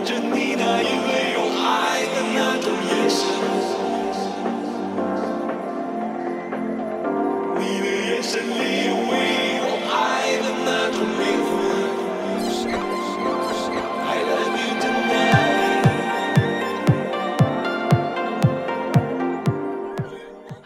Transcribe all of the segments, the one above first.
望着你那因为有爱的那种眼神，你的眼神里有唯有爱的那种灵魂。I love you tonight。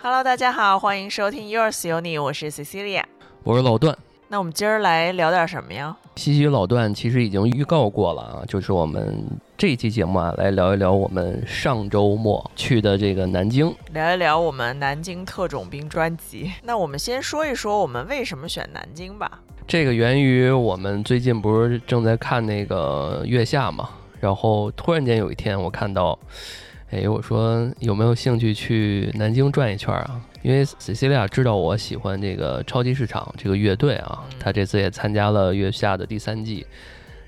Hello，大家好，欢迎收听 Yours 有你，我是 Cecilia。我是老段，那我们今儿来聊点什么呀？西西老段其实已经预告过了啊，就是我们这一期节目啊，来聊一聊我们上周末去的这个南京。聊一聊我们南京特种兵专辑。那我们先说一说我们为什么选南京吧。这个源于我们最近不是正在看那个《月下》嘛，然后突然间有一天我看到，哎，我说有没有兴趣去南京转一圈啊？因为 Cecilia 知道我喜欢这个超级市场这个乐队啊，他这次也参加了《月下》的第三季，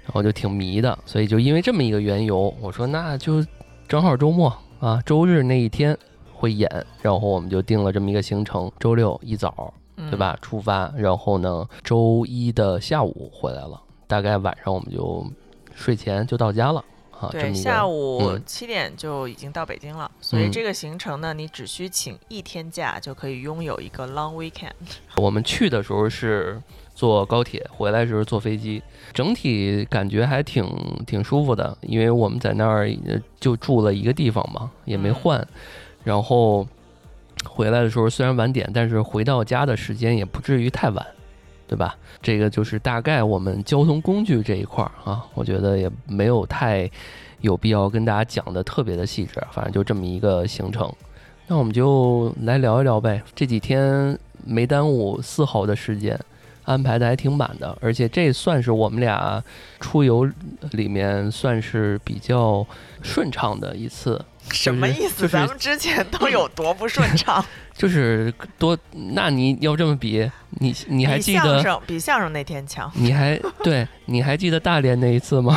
然后就挺迷的，所以就因为这么一个缘由，我说那就正好周末啊，周日那一天会演，然后我们就定了这么一个行程，周六一早。嗯对？吧？出发，然后呢，周一的下午回来了，大概晚上我们就睡前就到家了啊。对，下午嗯七点就已经到北京了，所以嗯这个行程呢，你只需请一天假就可以拥有一个 long weekend。我们去的时候是坐高铁，回来时候坐飞机，整体感觉还挺挺舒服的，因为我们在那儿呃就住了一个地方嘛，也没嗯换，然后回来的时候虽然晚点，但是回到家的时间也不至于太晚。对吧？这个就是大概我们交通工具这一块儿啊，我觉得也没有太有必要跟大家讲的特别的细致，反正就这么一个行程。那我们就来聊一聊呗。这几天没耽误丝毫的时间，安排的还挺满的，而且这算是我们俩出游里面算是比较顺畅的一次。什么意思？就是咱们之前都有多不顺畅？就是多，那你要这么比，你你还比相记得？声比相声那天强你还对，你还记得大连那一次吗？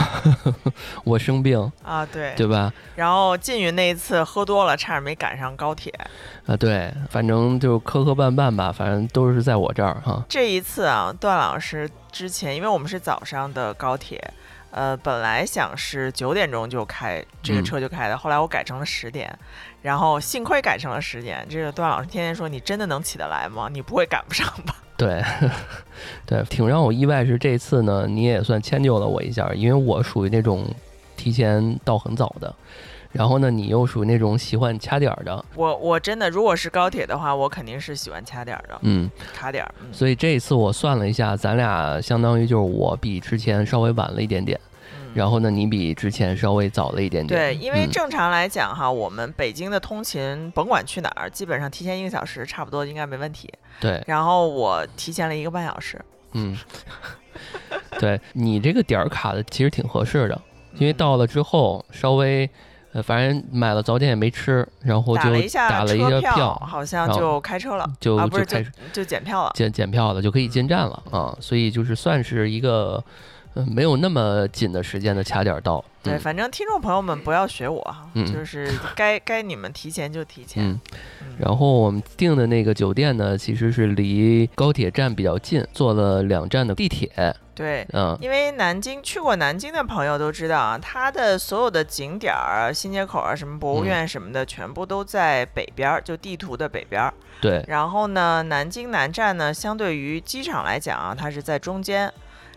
我生病，啊！对，对吧？然后缙云那一次喝多了，差点没赶上高铁。啊，对，反正就磕磕绊绊吧，反正都是在我这儿哈。这一次啊，段老师之前，因为我们是早上的高铁，呃，本来想是九点钟就开这个嗯车就开的，后来我改成了十点，然后幸亏改成了十点。这个段老师天天说：“你真的能起得来吗？你不会赶不上吧 对，对，挺让我意外是这次呢，你也算迁就了我一下，因为我属于那种提前到很早的，然后呢，你又属于那种喜欢掐点儿的，？”我我真的，如果是高铁的话，我肯定是喜欢掐点儿的，嗯，卡点儿。嗯。所以这一次我算了一下，咱俩相当于就是我比之前稍微晚了一点点，嗯。然后呢，你比之前稍微早了一点点，对，因为嗯。正常来讲哈，我们北京的通勤，甭管去哪儿，基本上提前一个小时，差不多应该没问题。对，然后我提前了一个半小时，嗯，对你这个点儿卡的其实挺合适的，因为嗯。到了之后稍微，呃，反正买了早点也没吃，然后就打了一下票，好像就开车了，就就开始就检票了。检检票了，就可以进站了啊，所以就是算是一个。呃，没有那么紧的时间的卡点儿到，对，嗯反正听众朋友们不要学我哈，嗯就 是该该你们提前就提前。嗯，嗯然后我们订的那个酒店呢，其实是离高铁站比较近，坐了两站的地铁，对，嗯，因为南京去过南京的朋友都知道啊，它的所有的景点儿、新街口啊、什么博物嗯院什么的，全部都在北边儿，就地图的北边儿。对，然后呢，南京南站呢，相对于机场来讲啊，它是在中间，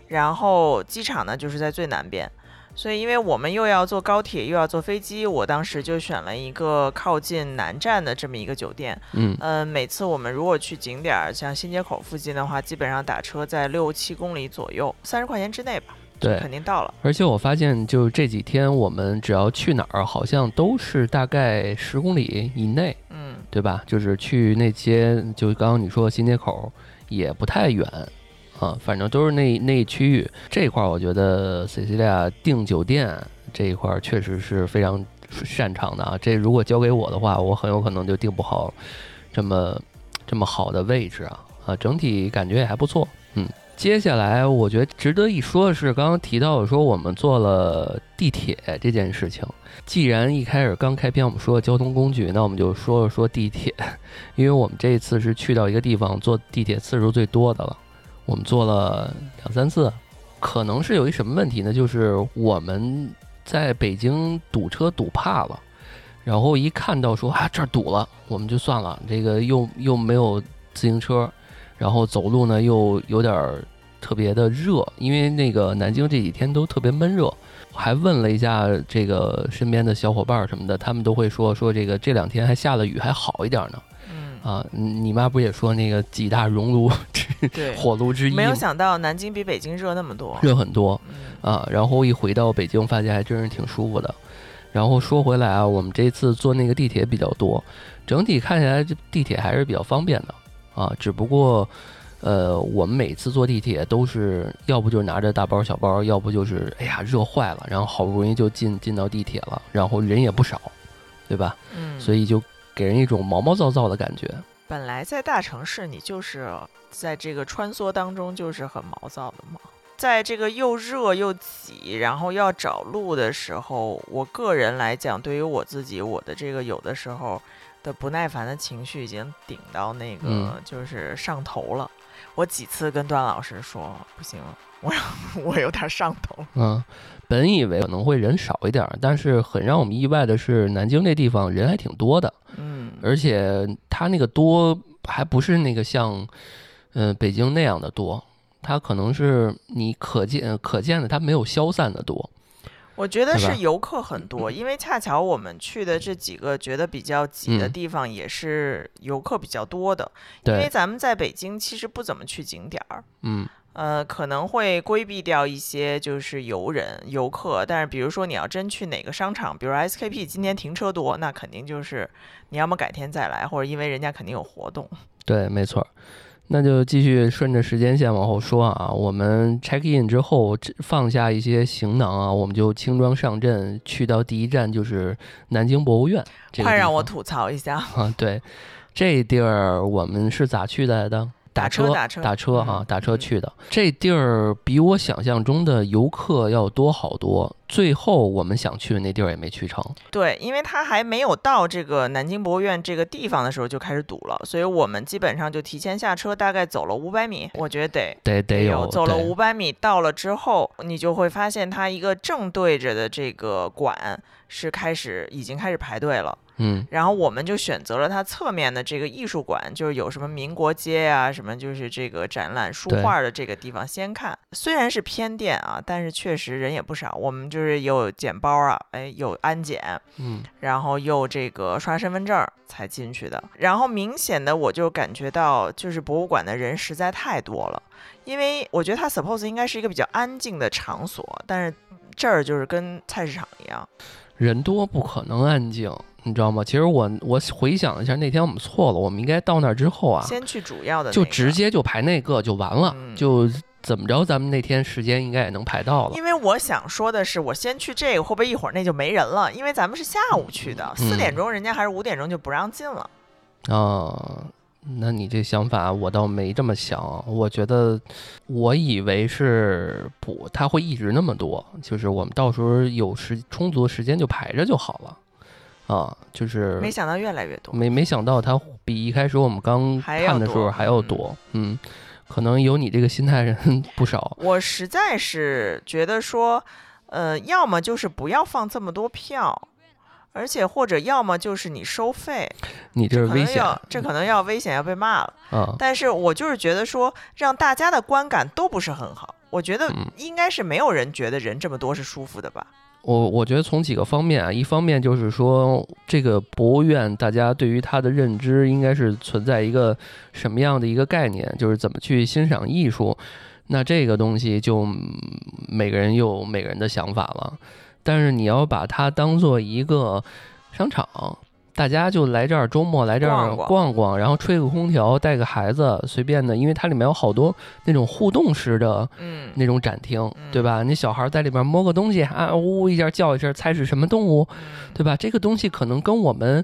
然后机场呢就是在最南边。所以，因为我们又要坐高铁，又要坐飞机，我当时就选了一个靠近南站的这么一个酒店。嗯，呃，每次我们如果去景点儿，像新街口附近的话，基本上打车在六七公里左右，三十块钱之内吧，对，肯定到了。而且我发现，就这几天我们只要去哪儿，好像都是大概十公里以内，嗯，对吧？就是去那些，就刚刚你说的新街口，也不太远啊，反正都是那那一区域这一块，我觉得 Cecilia 订酒店这一块确实是非常擅长的啊。这如果交给我的话，我很有可能就订不好这么这么好的位置啊啊，整体感觉也还不错，嗯。接下来，我觉得值得一说的是，刚刚提到说我们坐了地铁这件事情。既然一开始刚开篇我们说交通工具，那我们就说说地铁，因为我们这一次是去到一个地方坐地铁次数最多的了，我们做了两三次，可能是有一什么问题呢？就是我们在北京堵车堵怕了，然后一看到说啊这儿堵了，我们就算了，这个 又又没有自行车，然后走路呢又有点儿特别的热，因为那个南京这几天都特别闷热。我还问了一下这个身边的小伙伴儿什么的，他们都会说说这个这两天还下了雨，还好一点呢。嗯，啊，你妈不也说那个几大熔炉之对，火炉之一？没有想到南京比北京热那么多。热很多嗯啊，然后一回到北京，发现还真是挺舒服的。然后说回来啊，我们这次坐那个地铁比较多，整体看起来这地铁还是比较方便的啊。只不过，呃，我们每次坐地铁都是要不就是拿着大包小包，要不就是哎呀热坏了，然后好不容易就进进到地铁了，然后人也不少，对吧？嗯，所以就给人一种毛毛躁躁的感觉。本来在大城市，你就是在这个穿梭当中就是很毛躁的嘛。在这个又热又挤，然后要找路的时候，我个人来讲，对于我自己，我的这个有的时候的不耐烦的情绪已经顶到那个嗯就是上头了。我几次跟段老师说，不行，我我有点上头。嗯，本以为可能会人少一点儿，但是很让我们意外的是，南京这地方人还挺多的，嗯，而且它那个多还不是那个像，嗯、北京那样的多，它可能是你可见可见的，它没有消散的多。我觉得是游客很多，因为恰巧我们去的这几个觉得比较挤的嗯地方也是游客比较多的。因为，咱们在北京其实不怎么去景点儿，嗯，呃，可能会规避掉一些就是游人、游客。但是比如说你要真去哪个商场，比如 SKP 今天停车多，那肯定就是你要么改天再来，或者因为人家肯定有活动。对，没错儿。那就继续顺着时间线往后说啊，我们 check in 之后这放下一些行囊啊，我们就轻装上阵，去到第一站就是南京博物院。这个快让我吐槽一下，啊！对，这地儿我们是咋去来的？打车，打车打车哈、嗯打车嗯去的。这地儿比我想象中的游客要多好多。最后我们想去的那地儿也没去成。对，因为他还没有到这个南京博物院这个地方的时候就开始堵了，所以我们基本上就提前下车，大概走了五百米，我觉得得。得得有走了对五百米，到了之后，你就会发现它一个正对着的这个馆是开始已经开始排队了。嗯然后我们就选择了它侧面的这个艺术馆，就是有什么民国街啊，什么就是这个展览书对画的这个地方先看。虽然是偏店啊，但是确实人也不少。我们就是有捡包啊，哎，有安检，嗯然后又这个刷身份证儿才进去的。然后明显的我就感觉到，就是博物馆的人实在太多了，因为我觉得它 suppose 应该是一个比较安静的场所，但是这儿就是跟菜市场一样。人多不可能安静，你知道吗？其实我我回想一下，那天我们错了，我们应该到那儿之后啊，先去主要的、那就直接就排那个就完了，嗯就怎么着，咱们那天时间应该也能排到了。因为我想说的是，我先去这个，会不会一会儿那就没人了？因为咱们是下午去的，四嗯点钟人家还是五点钟就不让进了。啊，那你这想法我倒没这么想，我觉得我以为是不，他会一直那么多，就是我们到时候有时充足的时间就排着就好了。啊，就是没想到越来越多。没没想到它比一开始我们刚看的时候还要多，嗯，可能有你这个心态人 不少，我实在是觉得说，呃，要么就是不要放这么多票，而且或者要么就是你收费，你这是可危险这可能要危险要被骂了。啊，但是我就是觉得说，让大家的观感都不是很好。我觉得嗯应该是没有人觉得人这么多是舒服的吧？我我觉得从几个方面啊，一方面就是说，这个博物院大家对于它的认知应该是存在一个什么样的一个概念，就是怎么去欣赏艺术。那这个东西就每个人有每个人的想法了，但是你要把它当做一个商场，大家就来这儿周末来这儿逛逛。然后吹个空调，带个孩子，随便的，因为它里面有好多那种互动式的嗯，那种展厅，嗯。对吧？你小孩在里边摸个东西啊，呜呜一下叫一声，猜是什么动物，嗯。对吧？这个东西可能跟我们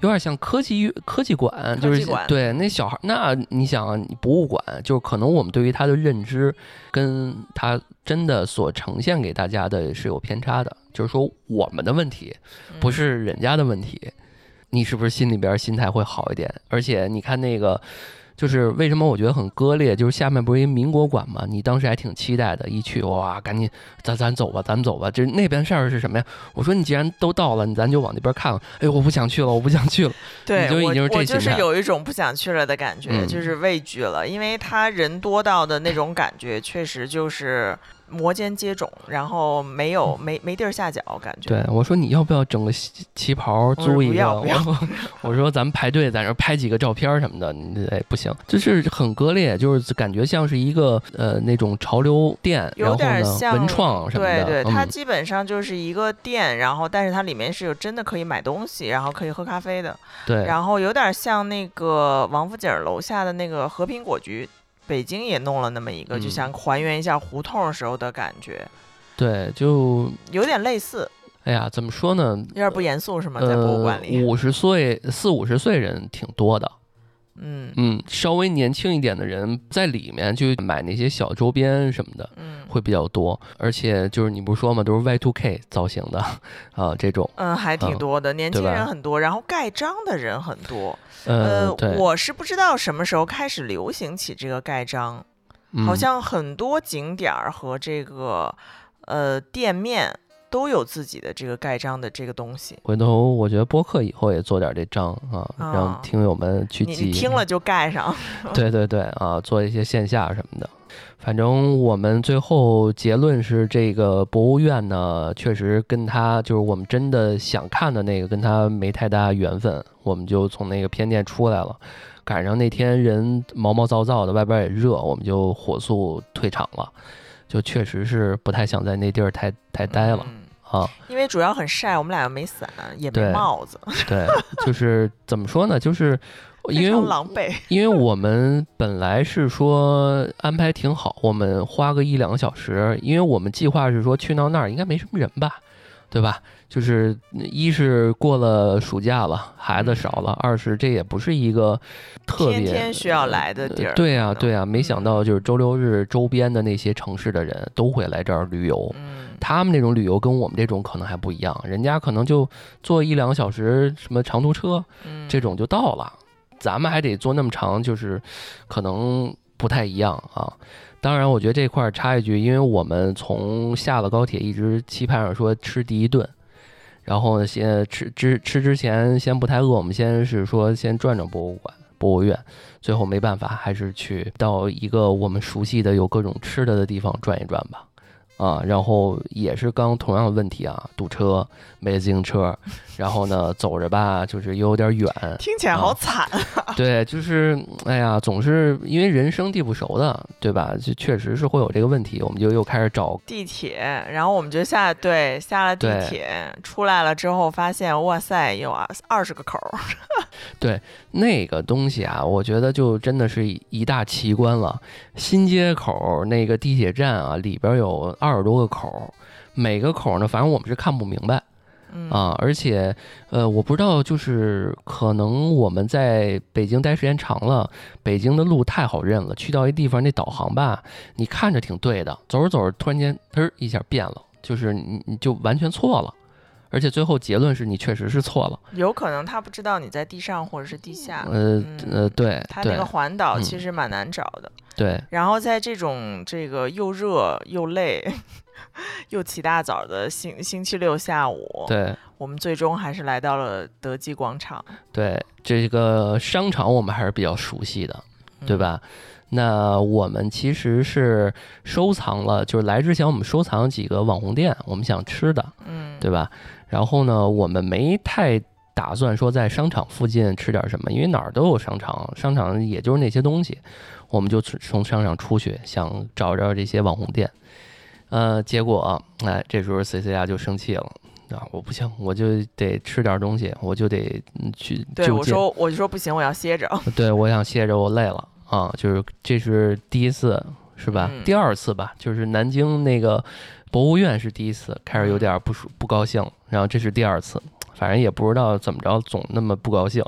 有点像科技科技馆，就是对那小孩，那你想啊，博物馆就是可能我们对于它的认知跟它真的所呈现给大家的是有偏差的，就是说我们的问题不嗯。是人家的问题，你是不是心里边心态会好一点？而且你看那个。就是为什么我觉得很割裂，就是下面不是一民国馆嘛，你当时还挺期待的，一去哇，赶紧咱咱走吧，咱走吧。就是那边事儿是什么呀？我说你既然都到了，你咱就往那边看看。哎，我不想去了，我不想去了。对我你就已经是这我就是有一种不想去了的感觉，嗯就是畏惧了，因为他人多到的那种感觉，确实就是摩肩接踵，然后没有没没地儿下脚，感觉。对，我说你要不要整个旗旗袍租一个？要不要我我说咱们排队在那儿拍几个照片儿什么的，你哎不行，就是很割裂，就是感觉像是一个呃那种潮流店，然有点像文创什么的，对对，它嗯基本上就是一个店，然后但是它里面是有真的可以买东西，然后可以喝咖啡的，对，然后有点像那个王府井楼下的那个和平果局。北京也弄了那么一个，就嗯想还原一下胡同时候的感觉，对，就有点类似，哎呀，怎么说呢？有点不严肃是吗？在博物馆里，呃，五十岁四五十岁人挺多的，嗯嗯，稍微年轻一点的人在里面就买那些小周边什么的。嗯会比较多，而且就是你不是说嘛，都是 Y to K 造型的啊，这种，嗯，还挺嗯多的，年轻人很多，然后盖章的人很多。呃，呃，我是不知道什么时候开始流行起这个盖章，好嗯像很多景点儿和这个呃店面都有自己的这个盖章的这个东西。回头我觉得播客以后也做点这章啊，让啊听友们去记。听了就盖上。对对对啊，做一些线下什么的。反正我们最后结论是，这个博物院呢，确实跟他就是我们真的想看的那个，跟他没太大缘分，我们就从那个偏店出来了。赶上那天人毛毛躁躁的，外边也热，我们就火速退场了。就确实是不太想在那地儿太太待了嗯啊。因为主要很晒，我们俩又没伞，也没帽子，对，就是怎么说呢？就是 因为狼狈。因为我们本来是说安排挺好，我们花个一两个小时，因为我们计划是说去到那儿应该没什么人吧，对吧？就是一是过了暑假了，孩子少了；二是这也不是一个特别天天需要来的地儿呃对呀、对呀、没想嗯到就是周六日周边的那些城市的人都会来这儿旅游。嗯，他们那种旅游跟我们这种可能还不一样，人家可能就坐一两个小时什么长途车，嗯这种就到了，咱们还得坐那么长，就是可能不太一样啊。当然，我觉得这块儿插一句，因为我们从下了高铁一直期盼着说吃第一顿，然后呢，先吃之吃之前先不太饿，我们先是说先转转博物馆、博物院，最后没办法，还是去到一个我们熟悉的有各种吃的的地方转一转吧。啊，然后也是刚同样的问题啊，堵车，没自行车，然后呢，走着吧，就是又有点远，听起来好惨啊。对，就是哎呀，总是因为人生地不熟的，对吧？就确实是会有这个问题，我们就又开始找地铁，然后我们就下对下了地铁，出来了之后发现，哇塞，有啊二十个口儿，那个东西啊，我觉得就真的是一大奇观了。新街口那个地铁站啊，里边有二十多个口，每个口呢，反正我们是看不明白嗯啊。而且，呃，我不知道，就是可能我们在北京待时间长了，北京的路太好认了，去到一地方那导航吧，你看着挺对的，走着走着突然间嘚儿一下变了，就是你你就完全错了。而且最后结论是你确实是错了，有可能他不知道你在地上或者是地下。呃嗯呃，对对它那个环岛嗯其实蛮难找的，对，然后在这种这个又热又累 又起大早的星星期六下午，对我们最终还是来到了德基广场，对，这个商场我们还是比较熟悉的，对嗯？吧？那我们其实是收藏了，就是来之前我们收藏几个网红店，我们想吃的，嗯，对吧？然后呢，我们没太打算说在商场附近吃点什么，因为哪儿都有商场，商场也就是那些东西，我们就从从商场出去，想找找这些网红店。呃，结果哎，这时候 C C 亚就生气了。啊，我不行，我就得吃点东西，我就得嗯去对。我说我就说不行，我要歇着。对，我想歇着，我累了啊，就是这是第一次，是吧？嗯第二次吧，就是南京那个博物院是第一次，开始有点不舒不高兴，然后这是第二次，反正也不知道怎么着，总那么不高兴。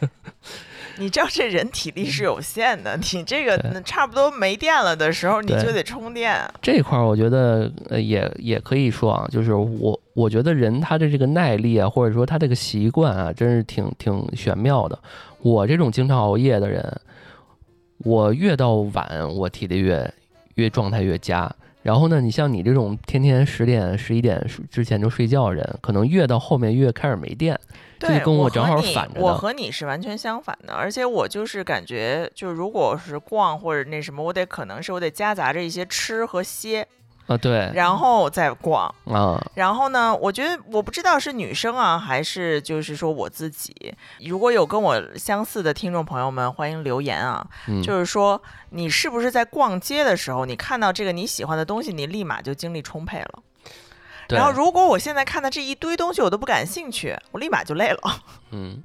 你知道这人体力是有限的，你这个那差不多没电了的时候，你就得充电。这块儿我觉得呃也也可以说啊，就是我我觉得人他的这个耐力啊，或者说他这个习惯啊，真是挺挺玄妙的。我这种经常熬夜的人，我越到晚，我体力越越状态越佳。然后呢，你像你这种天天十点、十一点之前就睡觉的人，可能越到后面越开始没电。就跟我正好反着的我和你是完全相反的，而且我就是感觉，就如果是逛或者那什么，我得可能是我得夹杂着一些吃和歇，啊，对，然后再逛。啊，然后呢，我觉得我不知道是女生啊，还是就是说我自己，如果有跟我相似的听众朋友们，欢迎留言啊。嗯，就是说，你是不是在逛街的时候，你看到这个你喜欢的东西，你立马就精力充沛了？然后，如果我现在看到这一堆东西我都不感兴趣，我立马就累了。嗯，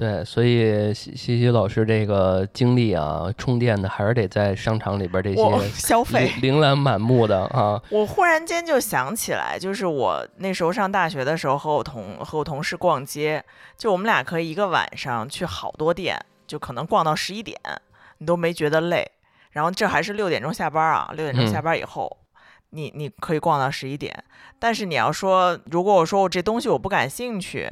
对，所以西西西老师这个精力啊，充电的还是得在商场里边这些消费琳，琅满目的啊，我忽然间就想起来，就是我那时候上大学的时候，和我同和我同事逛街，就我们俩可以一个晚上去好多店，就可能逛到十一点，你都没觉得累。然后这还是六点钟下班啊，六点钟下嗯班以后，你你可以逛到十一点。但是你要说，如果我说我这东西我不感兴趣，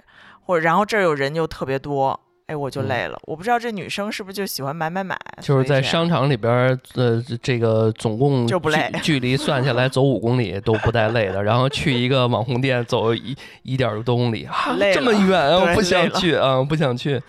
或者然后这儿有人又特别多。哎，我就嗯累了。我不知道这女生是不是就喜欢买买买，就是在商场里边儿，呃，这个总共距就不累距离算下来走五公里都不带累的，然后去一个网红店走一一点多公里这么远啊，我不想去啊，不想去。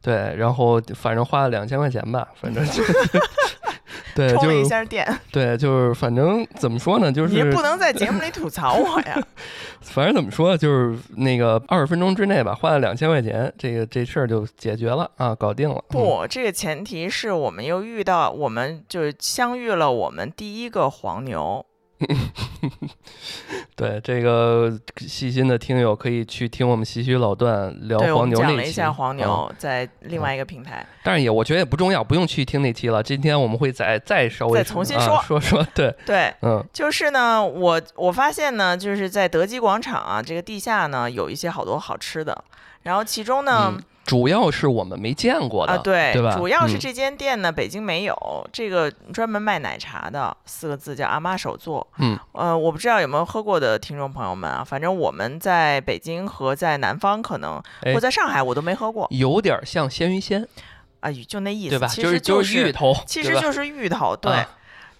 对，然后反正花了两千块钱吧，反正就 对，充了一下电。对，就是反正怎么说呢，就你也不能在节目里吐槽我呀。反正怎么说，就是那个二十分钟之内吧，花了两千块钱，这个这事儿就解决了啊，搞定了。嗯不，这个前提是我们又遇到，我们就相遇了我们第一个黄牛。对这个细心的听友可以去听我们唏嘘老段聊对，我黄们讲了一牛那期下黄牛，啊在另外一个平台。但是也我觉得也不重要，不用去听那期了。今天我们会再再稍微再重新啊说说说，对，对，嗯就是呢，我我发现呢，就是在德基广场啊，这个地下呢有一些好多好吃的，然后其中呢。嗯，主要是我们没见过的，啊，对，对吧嗯主要是这间店呢，北京没有这个专门卖奶茶的，四个字叫阿妈手作。嗯，呃，我不知道有没有喝过的听众朋友们啊，反正我们在北京和在南方可能，哎或在上海我都没喝过。有点像鲜芋仙，啊，就那意思，对吧？其实就是就是芋头，其实就是芋头，对。啊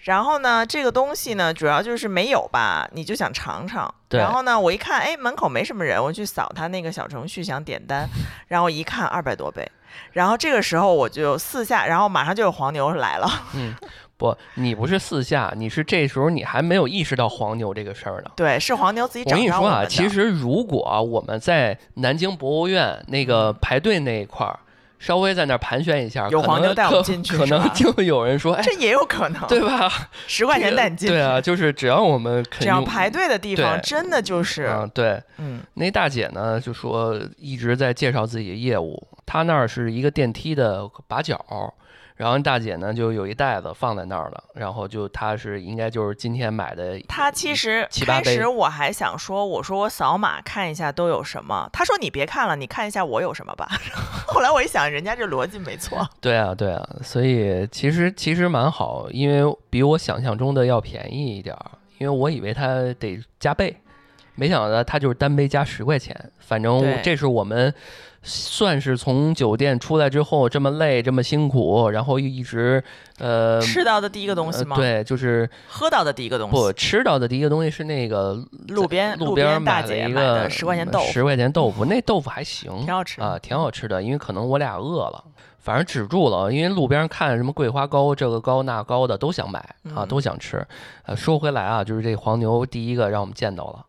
然后呢，这个东西呢，主要就是没有吧，你就想尝尝。对然后呢，我一看，哎，门口没什么人，我去扫他那个小程序想点单，然后一看二百多杯，然后这个时候我就四下，然后马上就有黄牛来了。嗯，不，你不是四下，你是这时候你还没有意识到黄牛这个事儿呢。对，是黄牛自己我找跟你说啊，其实如果我们在南京博物院那个排队那一块儿，稍微在那儿盘旋一下，有黄牛带我们进去可能就有人说，哎，这也有可能，对吧？十块钱带你进去。对啊，就是只要我们肯只要排队的地方，对真的就是，啊，对，嗯，那大姐呢就说一直在介绍自己的业务，她那儿是一个电梯的把角。然后大姐呢，就有一袋子放在那儿了，然后就她是应该就是今天买的，她其实开始我还想说，我说我扫码看一下都有什么。她说你别看了，你看一下我有什么吧。后来我一想，人家这逻辑没错。对啊，对啊，所以其实其实蛮好，因为比我想象中的要便宜一点儿，因为我以为它得加倍，没想到它就是单杯加十块钱，反正这是我们算是从酒店出来之后这么累这么辛苦，然后一直呃吃到的第一个东西吗？呃，对，就是喝到的第一个东西不。吃到的第一个东西是那个路边路边大姐买的十块钱豆腐，十块钱豆腐，那豆腐还行，挺好吃啊，挺好吃的，因为可能我俩饿了。反正止住了，因为路边看什么桂花糕，这个糕那糕的都想买啊，嗯都想吃。呃，说回来啊，就是这黄牛第一个让我们见到了，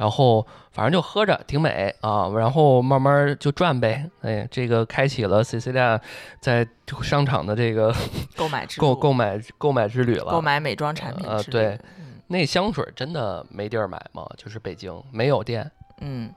然后反正就喝着挺美啊，然后慢慢就转呗。哎，这个开启了 Cecilia 在商场的这个 购买之购购买购买之旅了。购买美妆产品啊呃对那香水真的没地儿买吗？就是北京没有店。嗯，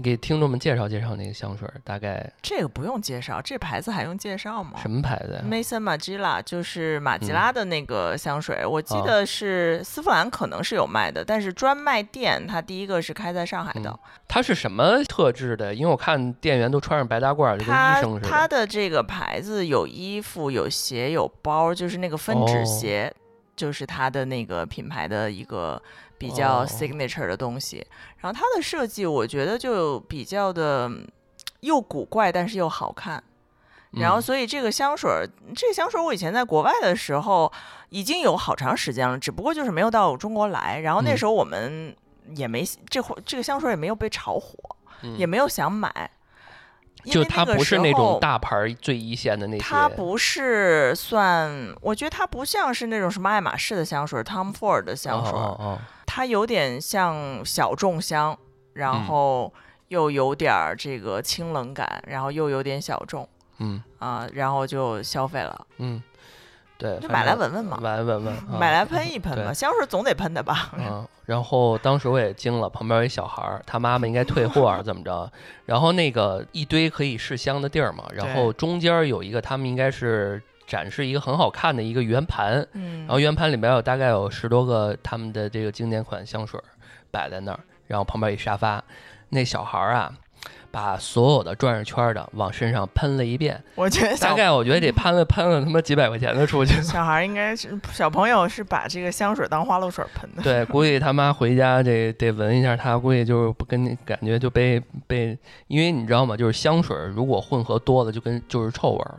你给听众们介绍介绍那个香水，大概这个不用介绍，这牌子还用介绍吗？什么牌子呀？Mason Margiela 就是马吉嗯拉的那个香水，我记啊得是丝芙兰可能是有卖的，但是专卖店它第一个是开在上海的。它是什么特质的？因为我看店员都穿上白大褂，就跟医它生似它的。这个牌子有衣服、有鞋、有包，就是那个分哦趾鞋，就是它的那个品牌的一个比较哦 signature 的东西。然后它的设计，我觉得就比较的嗯又古怪，但是又好看。然后嗯所以这个香水儿，这个香水儿我以前在国外的时候已经有好长时间了，只不过就是没有到中国来。然后那嗯时候我们也没这会这个香水儿也没有被炒火，嗯也没有想买。因就为个它不是时那种候大牌儿最一线的那些，它不是算，我觉得它不像是那种什么爱马仕的香水，Tom Ford 的香水儿，哦哦它有点像小众香，然嗯后又有点儿这个清冷感，然后又有点小众嗯啊、然后就消费了，嗯，对，就买来闻闻嘛，买来闻闻，啊买来喷一喷嘛，香水总得喷的吧？嗯，然后当时我也惊了，旁边有一小孩儿，他妈妈应该退货还是怎么着？然后那个一堆可以试香的地儿嘛，然后中间有一个他们应该是展示一个很好看的一个圆盘，嗯然后圆盘里边有大概有十多个他们的这个经典款香水摆在那儿，然后旁边一沙发，那小孩儿啊。把所有的转着圈儿的往身上喷了一遍，我觉得大概我觉得得喷了喷了他妈几百块钱的出去。小孩儿应该是小朋友是把这个香水当花露水喷的。对，估计他妈回家这得闻一下他，估计就是不跟你感觉就被被，因为你知道吗？就是香水如果混合多了，就跟就是臭味儿了。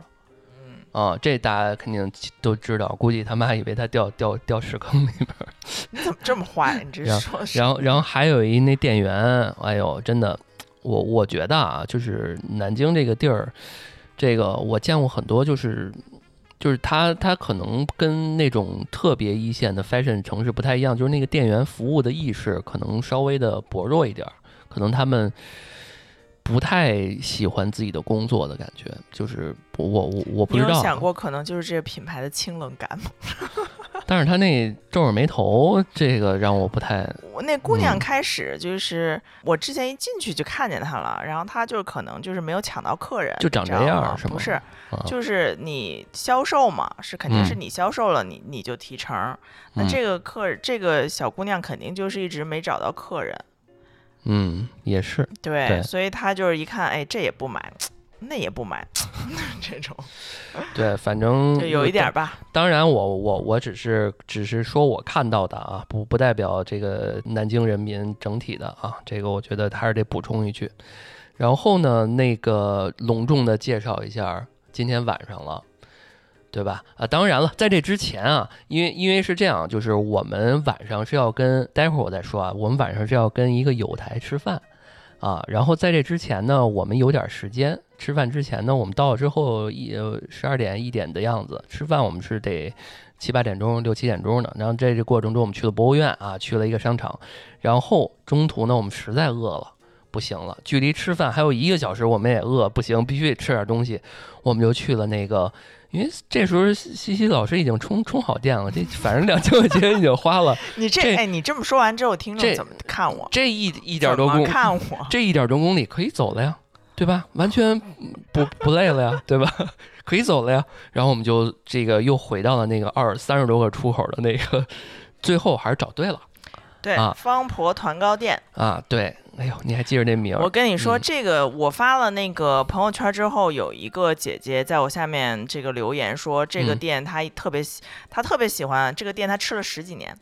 嗯，啊、这大家肯定都知道，估计他妈以为他掉掉掉屎坑里边儿。你怎么这么坏？你这然说是然后然后还有一那店员，哎呦，真的，我我觉得啊，就是南京这个地儿，这个我见过很多，就是就是他他可能跟那种特别一线的 fashion 城市不太一样，就是那个店员服务的意识可能稍微的薄弱一点儿，可能他们。不太喜欢自己的工作的感觉，就是我我我我不你知道。你，有想过可能就是这个品牌的清冷感吗？但是他那皱着眉头，这个让我不太我那姑娘嗯开始就是、我之前一进去就看见她了，然后她就可能就是没有抢到客人，就长这样是吗？不是，啊，就是你销售嘛，是肯定是嗯。你销售了，你你就提成儿。那嗯。这个客这个小姑娘肯定就是一直没找到客人，嗯。也是，对，对。所以他就是一看，哎，这也不买，那也不买，这种。对，反正 就有一点吧。当然我，我我只是只是说我看到的啊，不不代表这个南京人民整体的啊，这个我觉得还是得补充一句。然后呢，那个隆重的介绍一下今天晚上了，对吧？啊，当然了，在这之前啊，因为因为是这样，就是我们晚上是要跟，待会儿我再说啊，我们晚上是要跟一个友台吃饭。啊，然后在这之前呢，我们有点时间。吃饭之前呢，我们到了之后一十二点一点的样子，吃饭我们是得七八点钟、六七点钟的。然后在这过程中，我们去了博物院啊，去了一个商场。然后中途呢，我们实在饿了，不行了，距离吃饭还有一个小时，我们也饿，不行，必须得吃点东西。我们就去了那个，因为这时候西西老师已经充充好电了，这反正两千块钱已经花了，你这哎，你这么说完之后，听众这怎么看我？这一一点多公看我？这一点多公里可以走了呀，对吧？完全不不累了呀，对吧？可以走了呀。然后我们就这个又回到了那个二三十多个出口的那个，最后还是找对了对，啊方婆团糕店。啊。对，哎呦，你还记着那名儿？我跟你说，嗯这个我发了那个朋友圈之后，有一个姐姐在我下面这个留言说，这个嗯店她特别喜，她特别喜欢这个店，她吃了十几年。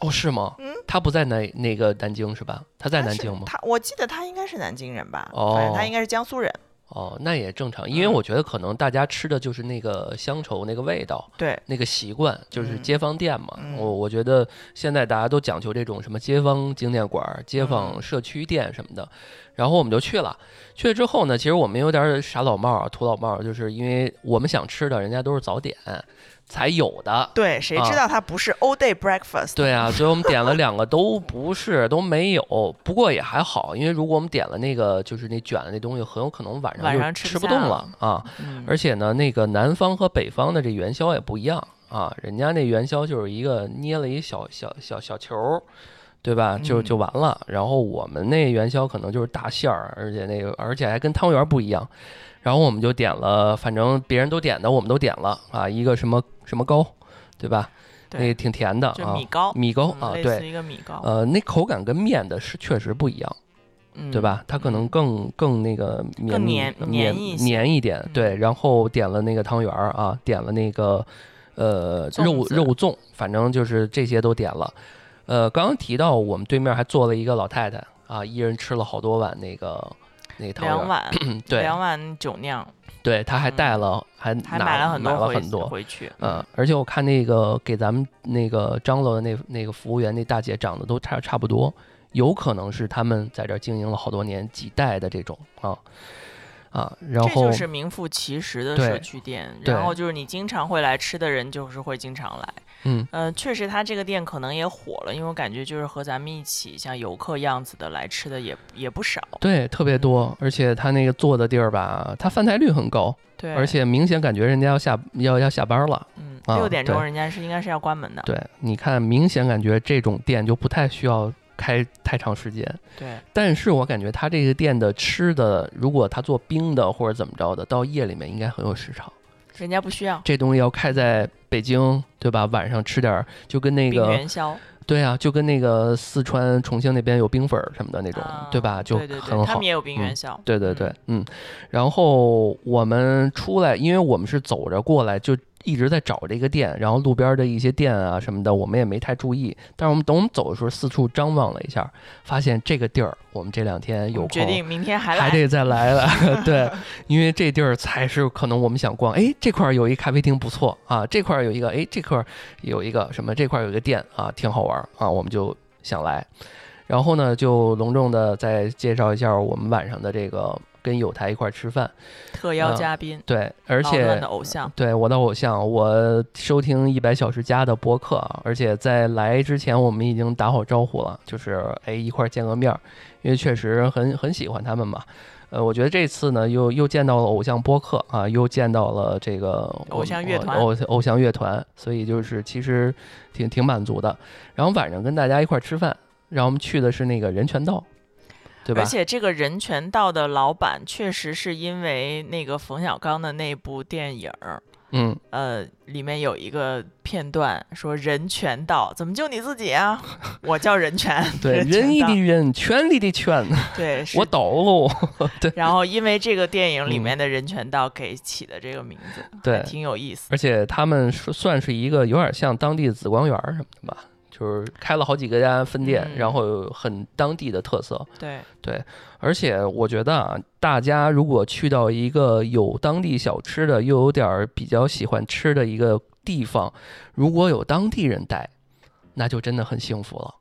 哦，是吗？嗯，他不在南那个南京是吧？他在南京吗？她我记得她应该是南京人吧？哦反正她应该是江苏人。哦，那也正常，因为嗯我觉得可能大家吃的就是那个乡愁那个味道。对，那个习惯就是嗯街坊店嘛，嗯我我觉得现在大家都讲究这种什么街坊景点馆、街坊嗯社区店什么的，然后我们就去了。去了之后呢，其实我们有点傻老帽儿、土老帽，就是因为我们想吃的，人家都是早点才有的。对，谁知啊道它不是 all day breakfast？对啊，所以我们点了两个都不是都没有，不过也还好，因为如果我们点了那个就是那卷的那东西，很有可能晚上就吃吃不动不了啊。嗯，而且呢，那个南方和北方的这元宵也不一样啊，人家那元宵就是一个捏了一小小小小球儿，对吧？就嗯就完了。然后我们那元宵可能就是大馅儿，而且那个而且还跟汤圆儿不一样。然后我们就点了，反正别人都点的，我们都点了啊，一个什么什么糕，对吧？那个挺甜的啊米，糕，米糕啊，对，一个米糕，呃，那口感跟面的是确实不一样。嗯对？吧？它可能更更那个绵黏黏黏一点，嗯对。然后点了那个汤圆儿啊，点了那个呃肉肉粽，反正就是这些都点了。呃，刚刚提到我们对面还坐了一个老太太啊，一人吃了好多碗那个那桃园两碗，对两碗酒酿，对，他还嗯带了，还还拿买了很多回买了很多，回去。嗯，而且我看那个给咱们那个张罗的那那个服务员那大姐长得都差差不多，有可能是他们在这儿经营了好多年几代的这种啊啊，然后这就是名副其实的社区店，然后就是你经常会来吃的人，就是会经常来。嗯呃，确实，他这个店可能也火了，因为我感觉就是和咱们一起像游客样子的来吃的也也不少。对特别多，而且他那个坐的地儿吧，他饭菜率很高，对，而且明显感觉人家要下要要下班了。嗯，啊六点钟人家是应该是要关门的。对，你看明显感觉这种店就不太需要开太长时间。对但是我感觉他这个店的吃的，如果他做冰的或者怎么着的，到夜里面应该很有市场。人家不需要这东西要开在北京，对吧？晚上吃点儿，就跟那冰个元宵对啊，就跟那个四川、重庆那边有冰粉儿什么的那种，啊对吧？就对对对，很好他们。也有冰元嗯宵。对对对，嗯。然后我们出来，因为我们是走着过来，就一直在找这个店，然后路边的一些店啊什么的，我们也没太注意。但是我们等我们走的时候，四处张望了一下，发现这个地儿，我们这两天有空决定明天还来。还得再来了，对，因为这地儿才是可能我们想逛。哎，这块儿有一咖啡厅不错啊，这块儿有一个，哎，这块儿有一个什么，这块儿有一个店啊，挺好玩儿啊，我们就想来。然后呢，就隆重的再介绍一下我们晚上的这个跟有台一块儿吃饭，特邀嗯嘉宾，对，而且的偶像。对我的偶像，我收听一百小时加的播客啊，而且在来之前我们已经打好招呼了，就是哎一块儿见个面儿，因为确实很很喜欢他们嘛。呃，我觉得这次呢，又又见到了偶像播客啊，又见到了这个偶像乐团偶偶像乐团，所以就是其实挺挺满足的。然后晚上跟大家一块儿吃饭，然后我们去的是那个人权道，对吧而？且这个人权道的老板确实是因为那个冯小刚的那部电影，嗯，呃，里面有一个片段说人权道，怎么就你自己啊？我叫人权，对，人义的仁，权利的权，对，是我懂喽。然后因为这个电影里嗯面的人权道给起的这个名字，对还挺有意思。而且他们是算是一个有点像当地的紫光园什么的吧，就是开了好几个家分店，嗯然后很当地的特色。对对，而且我觉得啊，大家如果去到一个有当地小吃的，又有点儿比较喜欢吃的一个地方，如果有当地人带，那就真的很幸福了。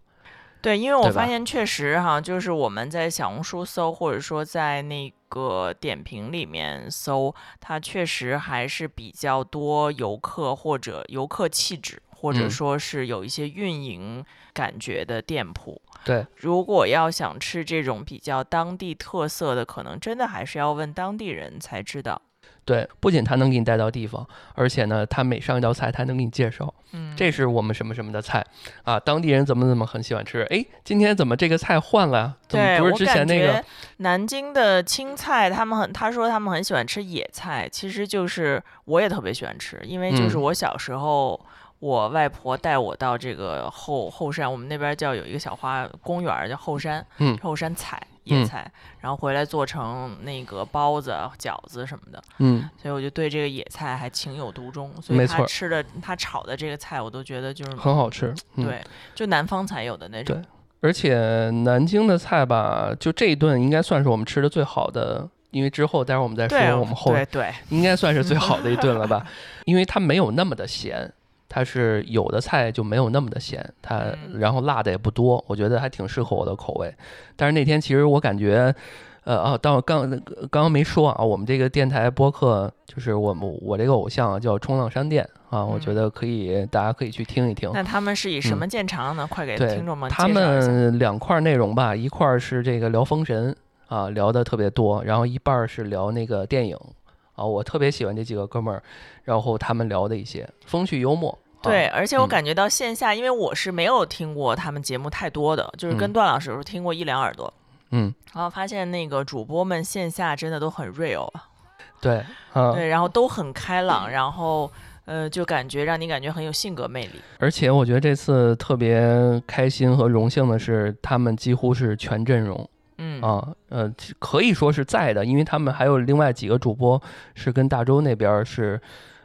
对，因为我发现确实哈，就是我们在小红书搜，或者说在那个点评里面搜，它确实还是比较多游客或者游客气质，或者嗯说是有一些运营感觉的店铺。对，如果要想吃这种比较当地特色的，可能真的还是要问当地人才知道。对，不仅他能给你带到地方，而且呢，他每上一道菜，他能给你介绍，嗯，这是我们什么什么的菜啊，当地人怎么怎么很喜欢吃。哎，今天怎么这个菜换了？怎么对，不是之前那个？南京的青菜，他们很，他说他们很喜欢吃野菜，其实就是我也特别喜欢吃，因为就是嗯我小时候，我外婆带我到这个后后山，我们那边叫有一个小花公园叫后山，嗯后山采野嗯菜，然后回来做成那个包子、饺子什么的，嗯，所以我就对这个野菜还情有独钟，所以没错他吃的他炒的这个菜，我都觉得就是很好吃。嗯、对，就南方才有的那种。而且南京的菜吧，就这一顿应该算是我们吃的最好的，因为之后待会儿我们再说，我们后对对，应该算是最好的一顿了吧，因为它没有那么的咸，它是有的菜就没有那么的咸，它嗯然后辣的也不多，我觉得还挺适合我的口味。但是那天其实我感觉。呃哦，但我刚刚刚没说啊，我们这个电台播客就是我们我这个偶像啊叫冲浪商店啊，我觉嗯得可以，大家可以去听一听。那他们是以什嗯么见长呢？快给对听众们他。们两块儿内容吧，一块儿是这个聊封神啊，聊的特别多，然后一半儿是聊那个电影啊，我特别喜欢这几个哥们儿，然后他们聊的一些风趣幽默。啊对，而且我嗯感觉到线下，因为我是没有听过他们节目太多的，就是跟嗯段老师有时候听过一两耳朵，嗯，然后发现那个主播们线下真的都很 real 啊，对，啊，对，然后都很开朗，然后呃，就感觉让你感觉很有性格魅力。而且我觉得这次特别开心和荣幸的是，他们几乎是全阵容嗯，啊，呃，可以说是在的，因为他们还有另外几个主播是跟大洲那边儿是，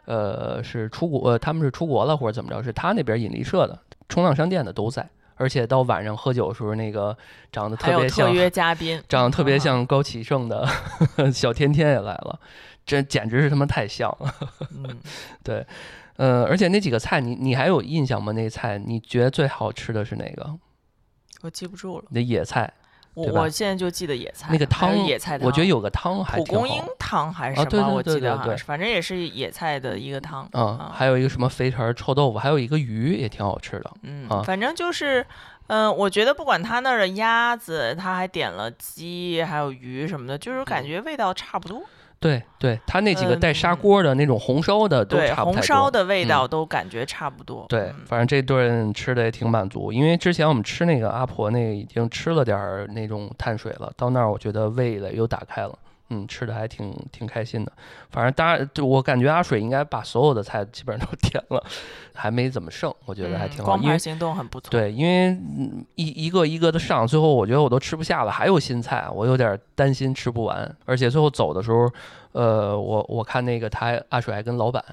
呃，是出国，呃，他们是出国了或者怎么着，是他那边引力社的冲浪商店的都在而且到晚上喝酒的时候，那个长得特特别像约嘉宾，长得特别啊像高启盛的 小天天也来了，这简直是他妈太像了。嗯，呃，而且那几个菜你你还有印象吗？那菜你觉得最好吃的是哪个？我记不住了，那野菜我我现在就记得野菜，那个汤野菜汤，我觉得有个汤还挺蒲公英。汤还是什么，我记得好像是，反正也是野菜的一个汤，嗯，啊还有一个什么肥肠臭豆腐，还有一个鱼也挺好吃的。嗯，啊反正就是，嗯、我觉得不管他那儿的鸭子，他还点了鸡，还有鱼什么的，就是嗯感觉味道差不多。对对，它那几个带砂嗯锅的那种红烧的都对，差不多。红烧的味嗯道都感觉差不多。对，嗯反正这顿吃的也挺满足，因为之前我们吃那个阿婆那个已经吃了点儿那种碳水了，到那儿我觉得味蕾又打开了，嗯，吃的还挺挺开心的。反正大家就我感觉阿水应该把所有的菜基本上都 点了，还没怎么剩，我觉得还嗯挺。光盘行动很不错。对，因为嗯一一个一个的上，最后我觉得我都吃不下了，还有新菜，我有点担心吃不完。而且最后走的时候，呃，我我看那个他阿水还跟老板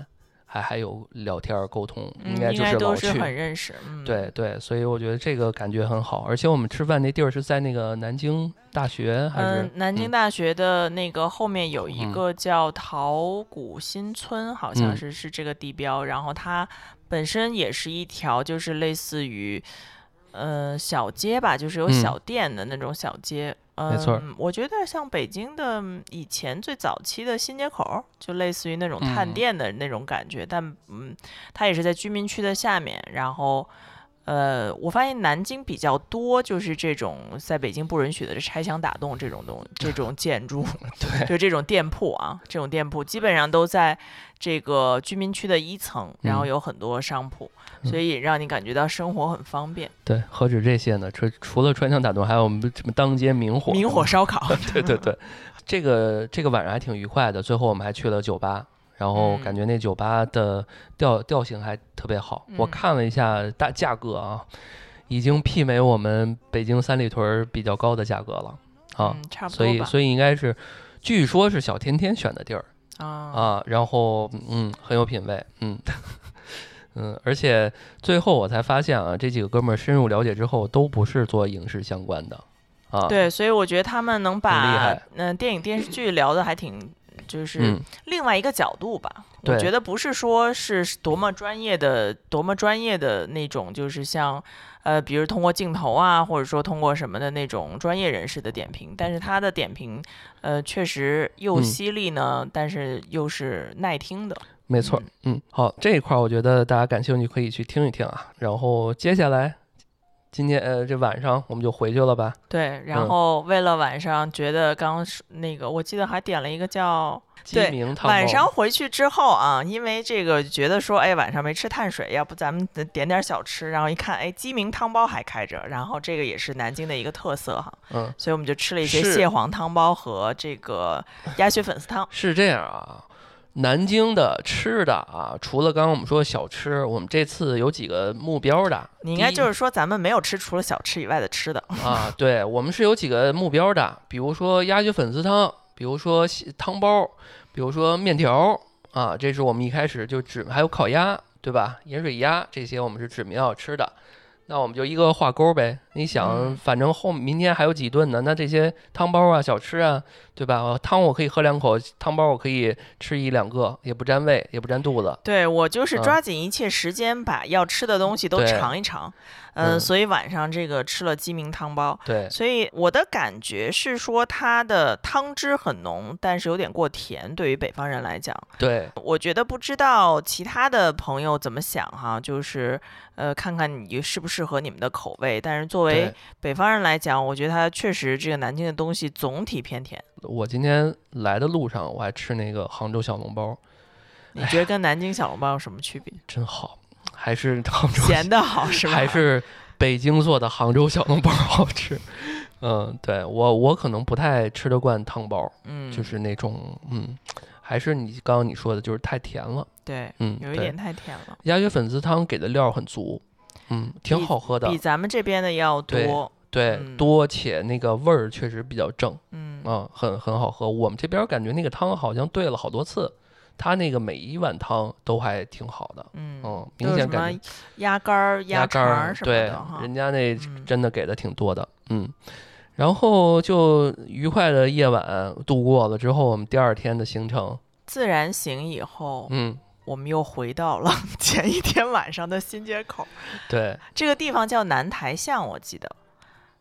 还还有聊天沟通，嗯，应该就是老去。很认识。嗯，对对，所以我觉得这个感觉很好，而且我们吃饭那地儿是在那个南京大学还是？嗯，南京嗯大学的那个后面有一嗯个叫陶谷新村，好像嗯是是这个地标。然后它本身也是一条，就是类似于呃小街吧，就是有嗯小店的那种小街。没错嗯，我觉得像北京的嗯以前最早期的新街口，就类似于那种探嗯店的那种感觉，但嗯，它也是在居民区的下面，然后。呃，我发现南京比较多，就是这种在北京不允许的拆墙打洞这种东这种建筑，对，就这种店铺啊，这种店铺基本上都在这个居民区的一层，然后嗯有很多商铺，嗯所以让你感觉到生活很方便。对，何止这些呢？除除了穿墙打洞，还有我们什么当街明火，明火烧烤，对对对，这个这个晚上还挺愉快的。最后我们还去了酒吧，然后嗯感觉那酒吧的调调性还特别好。我嗯看了一下大价格啊，已经媲美我们北京三里屯儿比较高的价格了啊，嗯，差不所多所。以所以应该是，据说是小天天选的地儿啊，啊，然后嗯很有品位，嗯。嗯，而且最后我才发现啊，这几个哥们儿深入了解之后，都不是做影视相关的，啊，对，所以我觉得他们能厉把害嗯、电影电视剧聊的还挺。就是嗯，另外一个角度吧，我觉得不是说是多么专业的、多么专业的那种，就是像，呃，比如通过镜头啊，或者说通过什么的那种专业人士的点评，但是他的点评，呃，确实又嗯。犀利呢，但是又是耐听的。没错，嗯，好，这一块儿我觉得大家感兴趣可以去听一听啊。然后接下来，今天呃这晚上我们就回去了吧？对，然嗯后为了晚上觉得刚那个，我记得还点了一个叫鸡鸣汤包晚上回去之后啊，因为这个觉得说，哎，晚上没吃碳水，要不咱们点点小吃。然后一看，哎，鸡鸣汤包还开着，然后这个也是南京的一个特色哈，嗯，所以我们就吃了一些蟹黄汤包和这个鸭血粉丝汤。是这样啊。南京的吃的啊，除了刚刚我们说的小吃，我们这次有几个目标的。你应该就是说，咱们没有吃除了小吃以外的吃的。啊，对我们是有几个目标的，比如说鸭血粉丝汤，比如说汤包，比如说面条啊，这是我们一开始就指还有烤鸭，对吧？盐水鸭这些我们是指明要吃的，那我们就一个画勾呗。你想，嗯反正后明天还有几顿呢，那这些汤包啊、小吃啊，对吧？呃汤我可以喝两口，汤包我可以吃一两个，也不占胃，也不占肚子。对我就是嗯抓紧一切时间把要吃的东西都尝一尝。嗯，嗯所以晚上这个吃了鸡鸣汤包。对，所以我的感觉是说，它的汤汁很浓，但是有点过甜。对于北方人来讲，对，我觉得不知道其他的朋友怎么想哈，就是呃，看看你适不适合你们的口味。但是作为北方人来讲，我觉得它确实这个南京的东西总体偏甜。我今天来的路上，我还吃那个杭州小笼包，你觉得跟南京小笼包有什么区别？真好，还是杭州 咸的好是吧？还是北京做的杭州小笼包好吃。嗯，对我我可能不太吃得惯汤包，嗯，就是那种嗯，还是你刚刚你说的，就是太甜了。对，嗯，有一点太甜了，鸭血粉丝汤给的料很足，嗯，挺好喝的比，咱们这边的要对多。对，嗯多且那个味儿确实比较正，嗯，啊，很很好喝。我们这边感觉那个汤好像兑了好多次，它那个每一碗汤都还挺好的，嗯，嗯，明显感觉鸭肝儿、鸭肠什么的，哈。人家那嗯真的给的挺多的，嗯。然后就愉快的夜晚度过了之后，我们第二天的行程，自然醒以后，嗯，我们又回到了 前一天晚上的新街口。对，这个地方叫南台巷，我记得，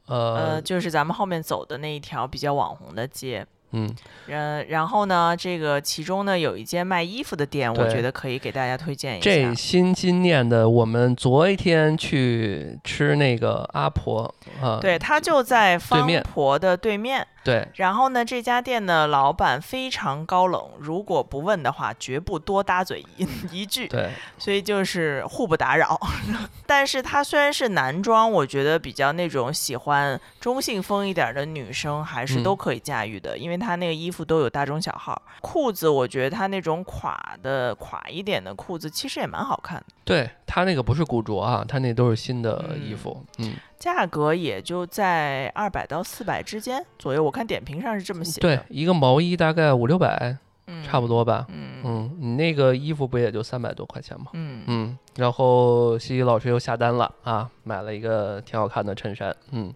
呃，呃，就是咱们后面走的那一条比较网红的街。嗯，然，然后呢，这个其中呢有一间卖衣服的店，我觉得可以给大家推荐一这下。心心念的，我们昨天去吃那个阿婆啊，对，它就在方面婆的对面。对然后呢，这家店的老板非常高冷，如果不问的话，绝不多搭嘴一 一句。对，所以就是互不打扰。但是它虽然是男装，我觉得比较那种喜欢中性风一点的女生还是嗯都可以驾驭的，因为它那个衣服都有大中小号。裤子我觉得它那种垮的垮一点的裤子其实也蛮好看的，对他那个不是古着啊，他那都是新的嗯衣服，嗯，价格也就在二百到四百之间左右。我看点评上是这么写的对，，一个毛衣大概五六百，嗯，差不。多吧，嗯嗯，你那个衣服不也就三百多块钱吗？嗯嗯，然后西西老师又下单了啊，买了一个挺好看的衬衫，嗯，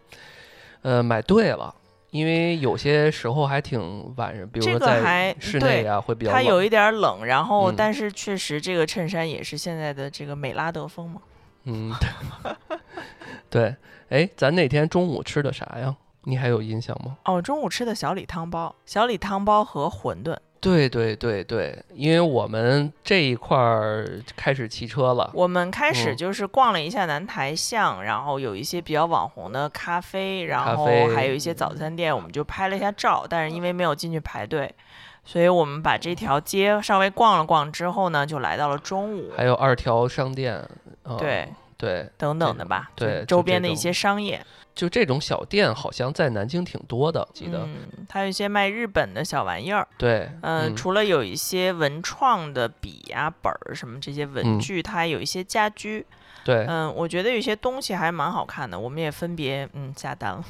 呃，买对了。因为有些时候还挺晚上，比如说在室内啊，会比较。它有一点冷，然后嗯但是确实这个衬衫也是现在的这个美拉德风嘛。嗯，对，哎，咱那天中午吃的啥呀？你还有印象吗？哦，中午吃的小李汤包，小李汤包和馄饨。对对对对，因为我们这一块儿开始骑车了，我们开始嗯。就是逛了一下南台巷，然后有一些比较网红的咖啡，然后还有一些早餐店，我们就拍了一下照。但是因为没有进去排队，所以我们把这条街稍微逛了逛之后呢，就来到了中午，还有二条商店，呃、对对，等等的吧，对周边的一些商业。就这种小店好像在南京挺多的，记得，嗯，它有一些卖日本的小玩意儿。对，嗯，嗯除了有一些文创的笔呀、本儿什么这些文嗯具，它还有一些家居。对，嗯，我觉得有些东西还蛮好看的，我们也分别嗯下单了。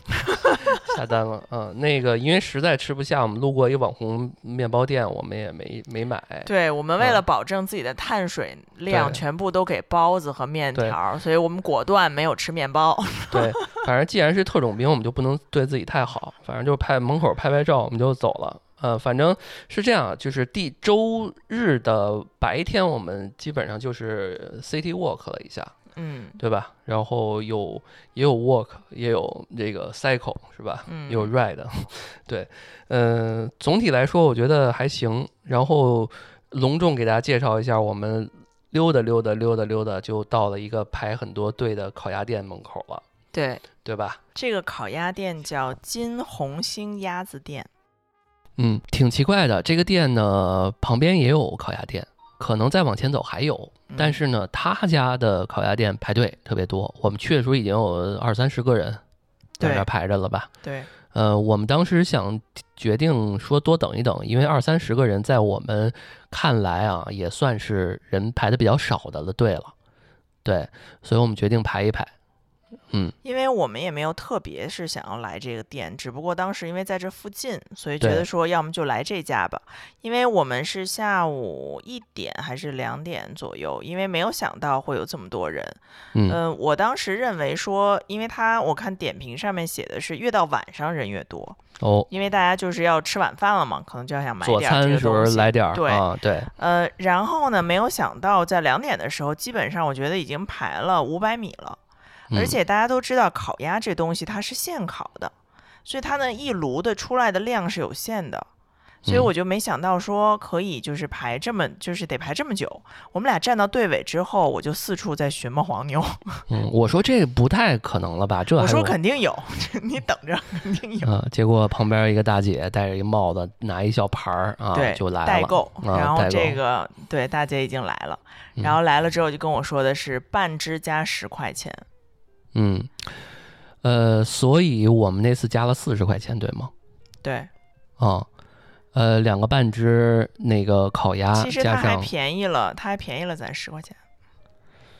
下单了，嗯，那个因为实在吃不下，我们路过一网红面包店，我们也没没买，对我们为嗯了保证自己的碳水量，对全部都给包子和面条儿，所以我们果断没有吃面包。对，反正既然是特种兵，我们就不能对自己太好，反正就拍门口拍拍照，我们就走了。呃，反正是这样，就是第周日的白天，我们基本上就是 city walk 了一下，嗯对吧？然后有也有 walk，也有这个 cycle，是吧？嗯，也有 ride，对，嗯、总体来说我觉得还行。然后隆重给大家介绍一下，我们溜达溜达溜达溜达，就到了一个排很多队的烤鸭店门口了，对，对吧？这个烤鸭店叫金红星鸭子店。嗯，挺奇怪的。这个店呢，旁边也有烤鸭店，可能再往前走还有，但嗯是呢，他家的烤鸭店排队特别多。我们去的时候已经有二三十个人在那儿排着了吧？对，呃，我们当时想决定说多等一等，因为二三十个人在我们看来啊，也算是人排的比较少的了队了。对，所以我们决定排一排。嗯，因为我们也没有特别是想要来这个店，只不过当时因为在这附近，所以觉得说要么就来这家吧。因为我们是下午一点还是两点左右，因为没有想到会有这么多人。嗯嗯、我当时认为说，因为他我看点评上面写的是越到晚上人越多，哦，因为大家就是要吃晚饭了嘛，可能就要想买点儿这个东西。来点儿对啊，对，呃，然后呢，没有想到在两点的时候，基本上我觉得已经排了五百米了。而嗯且大家都知道，烤鸭这东西它是现烤的，所以它呢一炉的出来的量是有限的，所以嗯我就没想到说可以就是排这么就是得排这么久。我们俩站到队尾之后，我就四处在寻摸黄牛，嗯，我说这不太可能了吧？这我说肯定有，你等着，肯定有。啊，结果旁边一个大姐戴着一帽子，拿一小盘儿啊，对，就来了。代购，啊然后这个对大姐已经来了，嗯然后来了之后就跟我说的是半只加十块钱，嗯，呃，所以我们那次加了四十块钱，对吗？对，啊，呃，两个半只那个烤鸭其实它还便宜了，它还便宜了咱十块钱。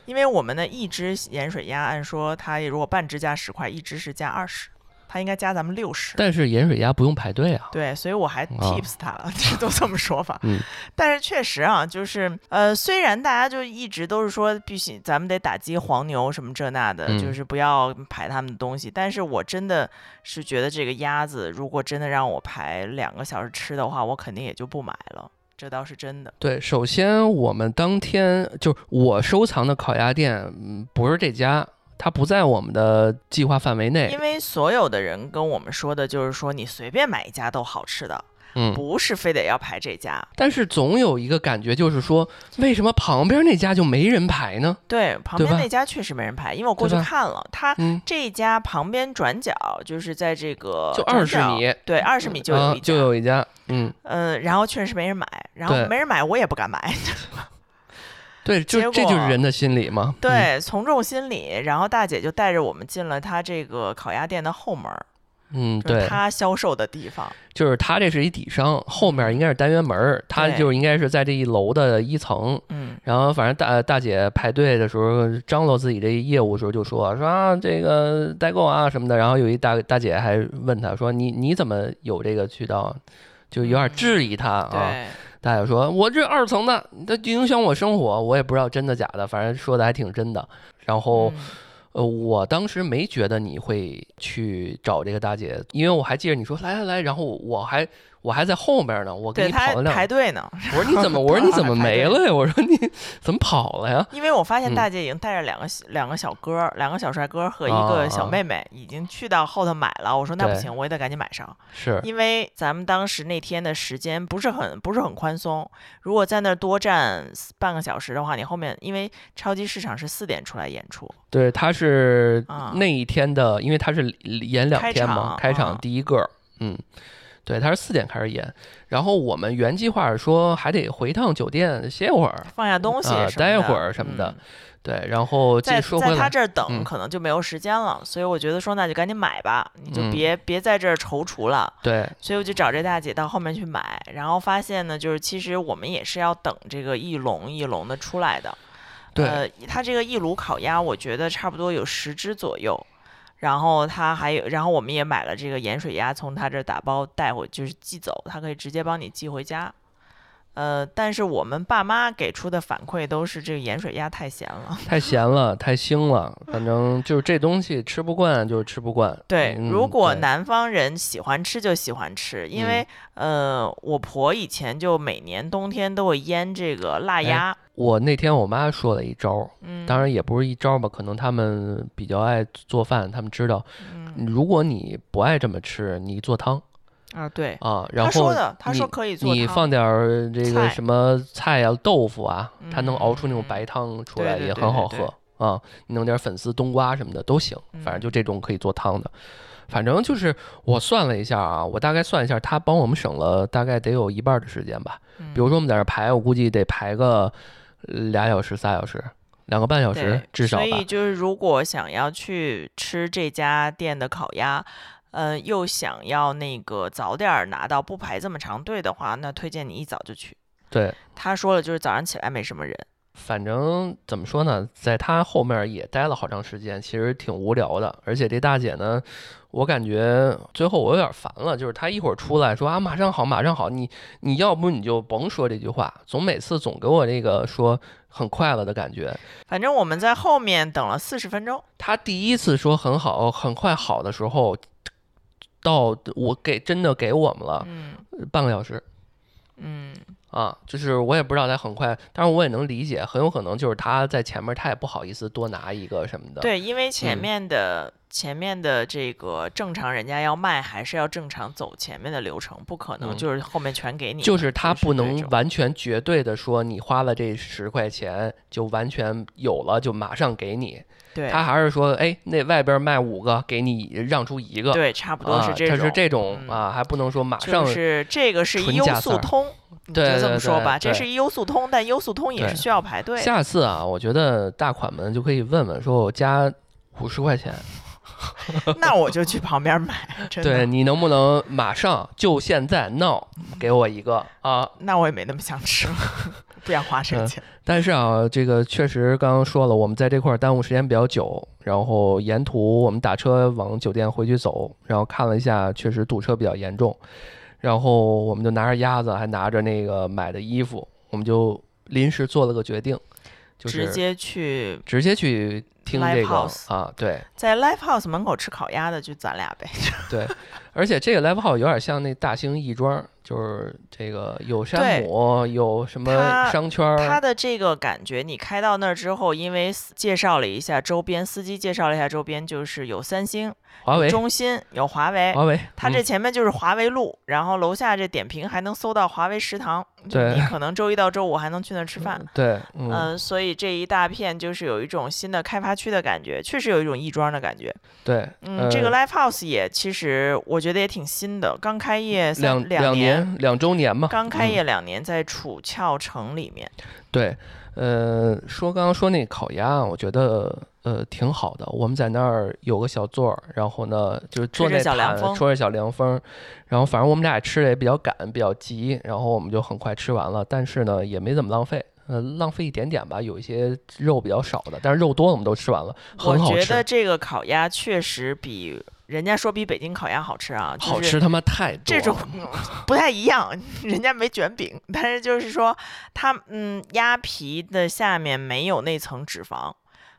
因为我们的一只盐水鸭，按说它如果半只加十块，一只是加二十，他应该加咱们六十。但是盐水鸭不用排队啊。对，所以我还 tips 他了，这都这么说法。嗯，但是确实啊，就是呃，虽然大家就一直都是说必须咱们得打击黄牛什么这那的，嗯就是不要排他们的东西，但是我真的是觉得这个鸭子，如果真的让我排两个小时吃的话，我肯定也就不买了，这倒是真的。对，首先我们当天就是我收藏的烤鸭店，嗯，不是这家，它不在我们的计划范围内因。为所有的人跟我们说的就是说，你随便买一家都好吃的，嗯，不是非得要排这家。但是总有一个感觉，就是说，为什么旁边那家就没人排呢？对，旁边那家确实没人排，因为我过去看了，他嗯，这一家旁边转角就是在这个就二十米对，二十米就有啊一家，就有一家，嗯，嗯，然后确实没人买，然后没人买，我也不敢买，对，就这就是人的心理嘛。嗯，对，从众心理，然后大姐就带着我们进了她这个烤鸭店的后门儿，嗯，对，她销售的地方，就是他这是一底商，后面应该是单元门儿，它对就应该是在这一楼的一层。嗯，然后反正大大姐排队的时候张罗自己这业务的时候就说说啊这个代购啊什么的，然后有一大大姐还问他说你你怎么有这个渠道？就有点质疑他啊。对，大爷说我这二层的，它影响我生活，我也不知道真的假的，反正说的还挺真的。然后嗯呃，我当时没觉得你会去找这个大姐，因为我还记得你说来来来，然后我还我还在后面呢，我给对，她还你跑了两排队呢，我说你怎么？我说你怎么没了呀？我说你怎么跑了呀？因为我发现嗯大姐已经带着两个小两个小哥儿，两个小帅哥儿和一啊个小啊妹妹，已经去到后头买了。我说那不行，我也得赶紧买上，是，因为咱们当时那天的时间不是很不是很宽松。如果在那儿多站半个小时的话，你后面因为超级市场是四点出来演出，对，他是啊那一天的，因为他是演两天嘛，场开场啊第一个，嗯，对，他是四点开始演，然后我们原计划是说还得回趟酒店歇会儿，放下东西待会儿什么的嗯对，然后继在在续说回来，他这儿等嗯可能就没有时间了，所以我觉得说那就赶紧买吧，你就嗯别、别在这儿踌躇了。对，所以我就找这大姐到后面去买，然后发现呢，就是其实我们也是要等这个一笼一笼的出来的。对呃，它这个一炉烤鸭，我觉得差不多有十只左右。然后他还有，然后我们也买了这个盐水鸭，从他这儿打包带回，就是寄走，他可以直接帮你寄回家。呃，但是我们爸妈给出的反馈都是这个盐水鸭太咸了。太咸了，太腥了，反正就是这东西吃不惯就是吃不惯。对，嗯如果南方人喜欢吃就喜欢吃，因为、呃，我婆以前就每年冬天都会腌这个腊鸭，我那天我妈说了一招儿，嗯，当然也不是一招儿吧，可能他们比较爱做饭，他们知道，嗯如果你不爱这么吃，你做汤啊，对，啊，然他后说的，他说你可以做汤你放点儿这个什么菜呀、豆腐啊，它能熬出那种嗯白汤出来，也很好喝啊。你弄点粉丝、冬瓜什么的都行，反正嗯就这种可以做汤的。反正就是我算了一下啊，我大概算一下，他帮我们省了大概得有一半儿的时间吧。比如嗯说我们在这儿排，我估计得排个呃俩小时、仨小时，两个半小时，至少所以。就是如果想要去吃这家店的烤鸭。呃，又想要那个早点儿拿到，不排这么长队的话，那推荐你一早就去。对，他说了，就是早上起来没什么人。反正怎么说呢，在他后面也待了好长时间，其实挺无聊的。而且这大姐呢，我感觉最后我有点烦了，就是她一会儿出来说啊马上好，马上好，你你要不你就甭说这句话，总每次总给我这个说很快了的感觉。反正我们在后面等了四十分钟。她第一次说很好，很快好的时候，到我给真的给我们了嗯半个小时。嗯，啊，就是我也不知道他很快，但是我也能理解，很有可能就是他在前面，他也不好意思多拿一个什么的。对，因为前嗯面的、前面的这个正常人家要卖，还是要正常走前面的流程，不可能嗯就是后面全给你嘛。就是他不能完全绝对的说你花了这十块钱就完全有了就马上给你，对，他还是说哎那外边卖五个给你让出一个，对，差不多啊，是这种。他是这种嗯啊，还不能说马上就是这个是优速通，就这么对对说吧，这是一优速通，但优速通也是需要排队。下次啊，我觉得大款们就可以问问说我加五十块钱，那我就去旁边买，真的。对你能不能马上就现在 now 给我一个啊？那我也没那么想吃，不想花这个嗯钱。但是啊，这个确实刚刚说了，我们在这块儿耽误时间比较久，然后沿途我们打车往酒店回去走，然后看了一下，确实堵车比较严重，然后我们就拿着鸭子，还拿着那个买的衣服，我们就临时做了个决定，就是直接去直接去听这个 house 啊，对在 Live House 门口吃烤鸭的，就咱俩呗。对，而且这个 live house 有点像那大兴亦庄，就是这个有山姆，有什么它商圈儿，它的这个感觉，你开到那儿之后，因为介绍了一下周边，司机介绍了一下周边，就是有三星、华为，中心、有华为。华为，它嗯这前面就是华为路，然后楼下这点评还能搜到华为食堂，你可能周一到周五还能去那儿吃饭。对，嗯，嗯、所以这一大片就是有一种新的开发区的感觉，确实有一种亦庄的感觉。对，嗯，这个呃 Live House 也其实我觉得也挺新的，刚开业两三两年两周年嘛，刚开嗯业两年，在楚翘城里面。对，呃，说刚刚说那烤鸭，我觉得呃挺好的。我们在那儿有个小座儿，然后呢就是坐那毯小凉风吹着小凉风，然后反正我们俩也吃的也比较赶，比较急，然后我们就很快吃完了。但是呢，也没怎么浪费。呃，浪费一点点吧，有一些肉比较少的，但是肉多的我们都吃完了，我很好吃，觉得这个烤鸭确实比人家说比北京烤鸭好吃啊，就是好吃他妈太多这种 不太一样，人家没卷饼，但是就是说它嗯鸭皮的下面没有那层脂肪，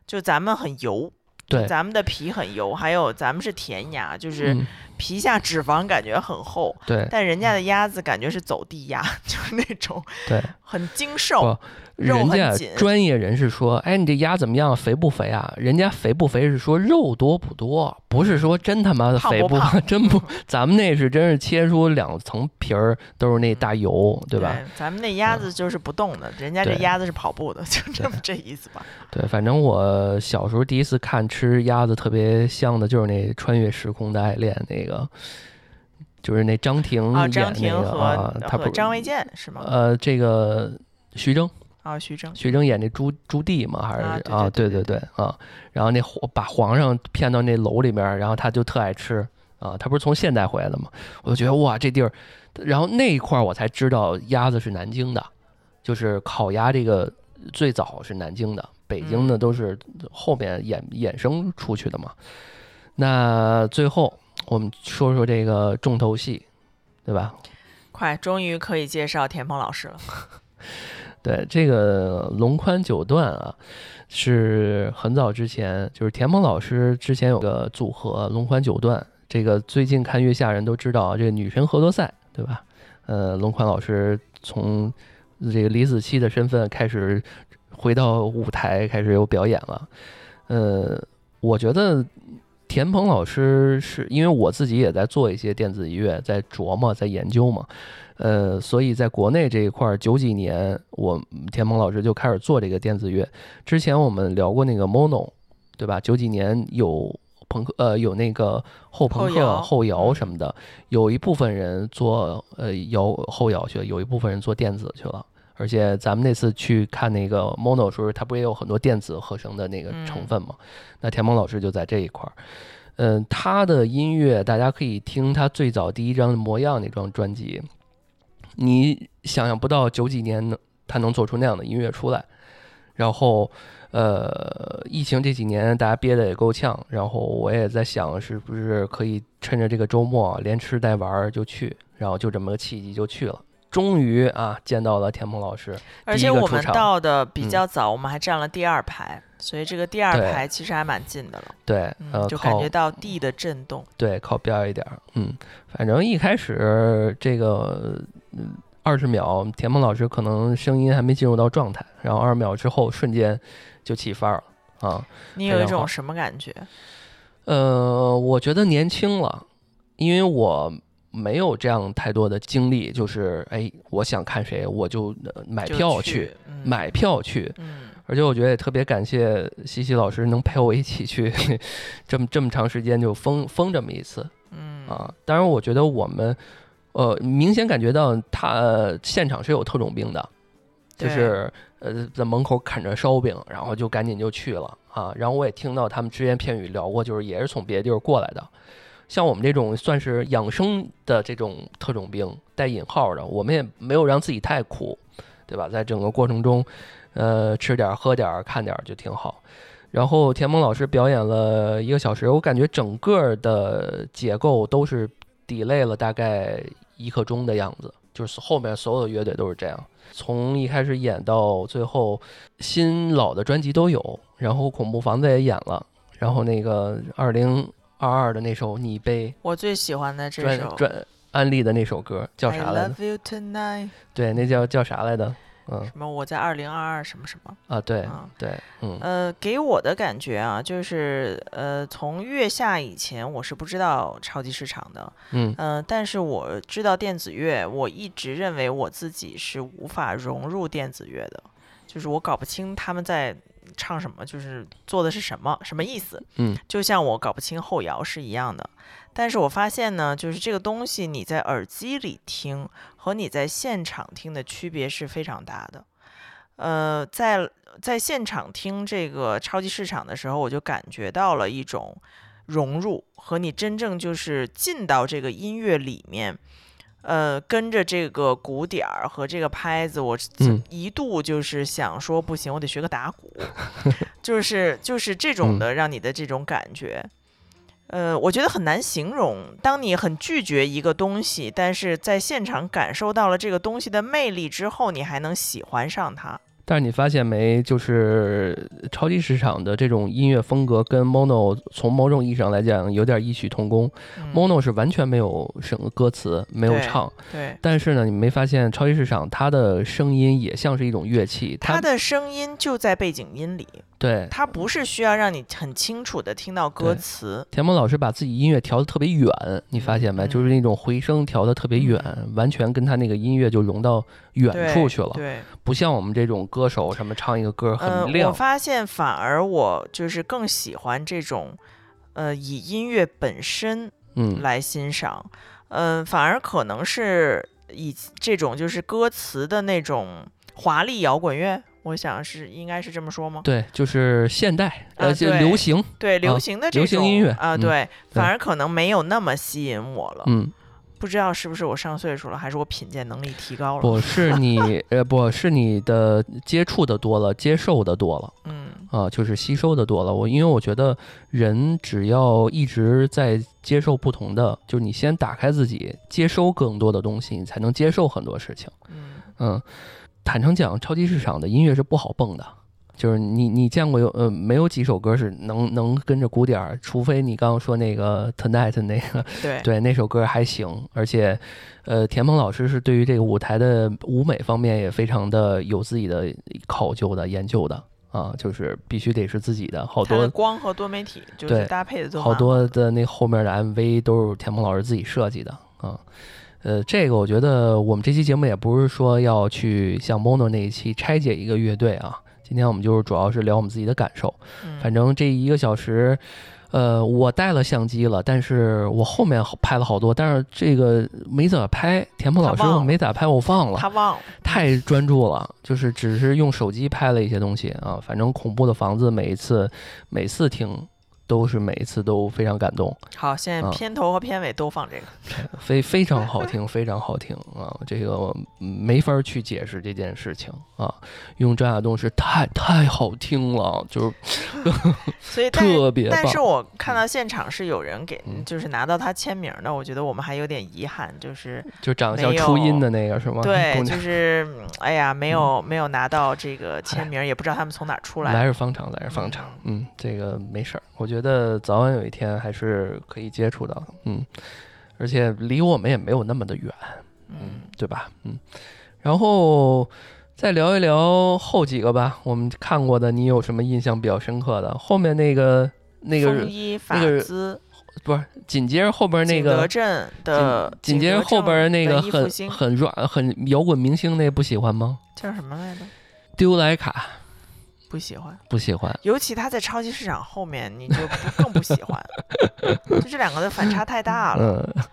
就咱们很油。对，咱们的皮很油，还有咱们是甜鸭，就是嗯，皮下脂肪感觉很厚，对但人家的鸭子感觉是走地鸭，就是那种对，很精瘦。肉人家很紧专业人士说，哎，你这鸭怎么样，肥不肥啊？人家肥不肥是说肉多不多，不是说真他妈的肥胖不胖 真不，咱们那是真是切出两层皮儿，都是那大油，对吧？咱们那鸭子就是不动的，人家这鸭子是跑步的，就这么这意思吧。对，反正我小时候第一次看吃鸭子特别香的，就是那《穿越时空的爱恋》那个，就是那张庭啊，演张庭那个和、啊，他不和张卫健是吗？呃，这个徐峥。啊，徐峥。徐峥演那朱朱棣嘛，还是啊对啊？对对对对啊！然后那皇把皇上骗到那楼里面，然后他就特爱吃啊。他不是从现代回来的嘛？我就觉得哇，这地儿，然后那一块儿我才知道鸭子是南京的，就是烤鸭这个最早是南京的，北京的嗯都是后面衍衍生出去的嘛。那最后我们说说这个重头戏，对吧？快，终于可以介绍田鹏老师了。对，这个龙宽九段啊，是很早之前，就是田鹏老师之前有个组合龙宽九段。这个最近看月下人都知道啊，这个女神合作赛，对吧？呃，龙宽老师从这个李子柒的身份开始回到舞台，开始有表演了。呃，我觉得田鹏老师是因为我自己也在做一些电子音乐，在琢磨，在研究嘛。呃，所以在国内这一块儿，九几年我田鹏老师就开始做这个电子乐。之前我们聊过那个 Mono，对吧？九几年有朋克，呃，有那个后朋克、后摇后摇什么的，有一部分人做呃摇后摇去了，有一部分人做电子去了。而且咱们那次去看那个 Mono 的时候，它不也有很多电子合成的那个成分嘛？那田鹏老师就在这一块儿。嗯，他的音乐大家可以听他最早第一张《模样》那张专辑，你想象不到九几年呢他能做出那样的音乐出来。然后，呃，疫情这几年大家憋得也够呛，然后我也在想，是不是可以趁着这个周末连吃带玩儿就去，然后就这么个契机就去了。终于啊，见到了田鹏老师，而且我们到的比嗯较早，我们还占了第二排，所以这个第二排其实还蛮近的了。对，呃，嗯，就感觉到地的震动。对，靠边儿一点儿。嗯，反正一开始这个嗯二十秒，田鹏老师可能声音还没进入到状态，然后二十秒之后瞬间就起范儿了啊。你有一种什么感觉？呃，我觉得年轻了，因为我没有这样太多的经历，就是哎，我想看谁我就呃买票去，嗯买票去。嗯，而且我觉得也特别感谢西西老师能陪我一起去这么这么长时间就疯疯这么一次。嗯啊，当然，我觉得我们，呃，明显感觉到他、呃现场是有特种兵的，就是呃在门口啃着烧饼，然后就赶紧就去了啊。然后我也听到他们只言片语聊过，就是也是从别的地儿过来的。像我们这种算是养生的这种特种兵，带引号的，我们也没有让自己太苦，对吧？在整个过程中，呃，吃点喝点看点就挺好。然后田萌老师表演了一个小时，我感觉整个的结构都是 delay 了大概一刻钟的样子，就是后面所有的乐队都是这样，从一开始演到最后，新老的专辑都有，然后恐怖房子也演了，然后那个二零二二的那首你被我最喜欢的这首专专安利的那首歌叫啥 I 来着？love you tonight，对，那叫叫啥来着？嗯什么我在二零二二什么什么。啊，对啊对，嗯呃，给我的感觉啊，就是呃，从月下以前我是不知道超级市场的，嗯呃，但是我知道电子乐，我一直认为我自己是无法融入电子乐的，就是我搞不清他们在唱什么，就是做的是什么，什么意思。嗯，就像我搞不清后摇是一样的。但是我发现呢，就是这个东西你在耳机里听和你在现场听的区别是非常大的。呃，在在现场听这个超级市场的时候，我就感觉到了一种融入和你真正就是进到这个音乐里面，呃，跟着这个鼓点儿和这个拍子，我嗯一度就是想说不行，我得学个打鼓，就是就是这种嗯的让你的这种感觉。呃，我觉得很难形容。当你很拒绝一个东西，但是在现场感受到了这个东西的魅力之后，你还能喜欢上它。但是你发现没，就是超级市场的这种音乐风格跟 Mono 从某种意义上来讲有点异曲同工。嗯 Mono 是完全没有什么歌词，没有对唱，对，但是呢，你没发现超级市场它的声音也像是一种乐器，它的声音就在背景音里，对。它不是需要让你很清楚的听到歌词。田萌老师把自己音乐调的特别远，你发现没？嗯就是那种回声调的特别远，完全跟他那个音乐就融到远处去了，对，不像我们这种歌手什么唱一个歌呃，我很亮，发现反而我就是更喜欢这种，呃，以音乐本身嗯。来欣赏，嗯、反而可能是以这种就是歌词的那种华丽摇滚乐，我想是应该是这么说吗？对，就是现代，啊呃，就流行，对，流啊行的这种流行音乐啊、嗯对，对反而可能没有那么吸引我了。嗯，不知道是不是我上岁数了，还是我品鉴能力提高了？不 是你，呃，不是你的接触的多了，接受的多了。嗯啊，就是吸收的多了。我因为我觉得人只要一直在接受不同的，就是你先打开自己，接收更多的东西，你才能接受很多事情。嗯嗯，坦诚讲，超级市场的音乐是不好蹦的。就是你，你见过有呃没有几首歌是能能跟着鼓点儿，除非你刚刚说那个 Tonight 那个，对对那首歌还行，而且，呃，田鹏老师是对于这个舞台的舞美方面也非常的有自己的考究的研究的啊，就是必须得是自己的，好多光和多媒体就是搭配的都好多的那后面的 MV 都是田鹏老师自己设计的啊。呃，这个我觉得我们这期节目也不是说要去像 Mono 那一期拆解一个乐队啊，今天我们就是主要是聊我们自己的感受。嗯反正这一个小时，呃，我带了相机了，但是我后面好拍了好多，但是这个没咋拍。田鹏老师没咋拍，我忘了，他忘了，太专注了，就是只是用手机拍了一些东西啊。反正恐怖的房子每一次每次听都是每一次都非常感动，好，现在啊片头和片尾都放这个。非非常好听，非常好听啊！这个我没法去解释这件事情啊。用张亚东是太太好听了，就是 所以，特别棒。但是我看到现场是有人给，嗯就是拿到他签名的，我觉得我们还有点遗憾，就是就长得像初音的那个是吗？对，就是嗯哎呀，没有没有拿到这个签名，也不知道他们从哪出来。来日方长，来日方长。嗯，这个没事儿，我觉得早晚有一天还是可以接触到的。嗯，而且离我们也没有那么的远，嗯，对吧？嗯，然后再聊一聊后几个吧，我们看过的，你有什么印象比较深刻的？后面那个那个那个兹，不是紧接着后边那景德个。镇的紧接着后边那个很很软很摇滚明星那不喜欢吗？叫什么来着？丢莱卡不喜欢，不喜欢，尤其他在超级市场后面，你就不更不喜欢，就这两个的反差太大了。嗯，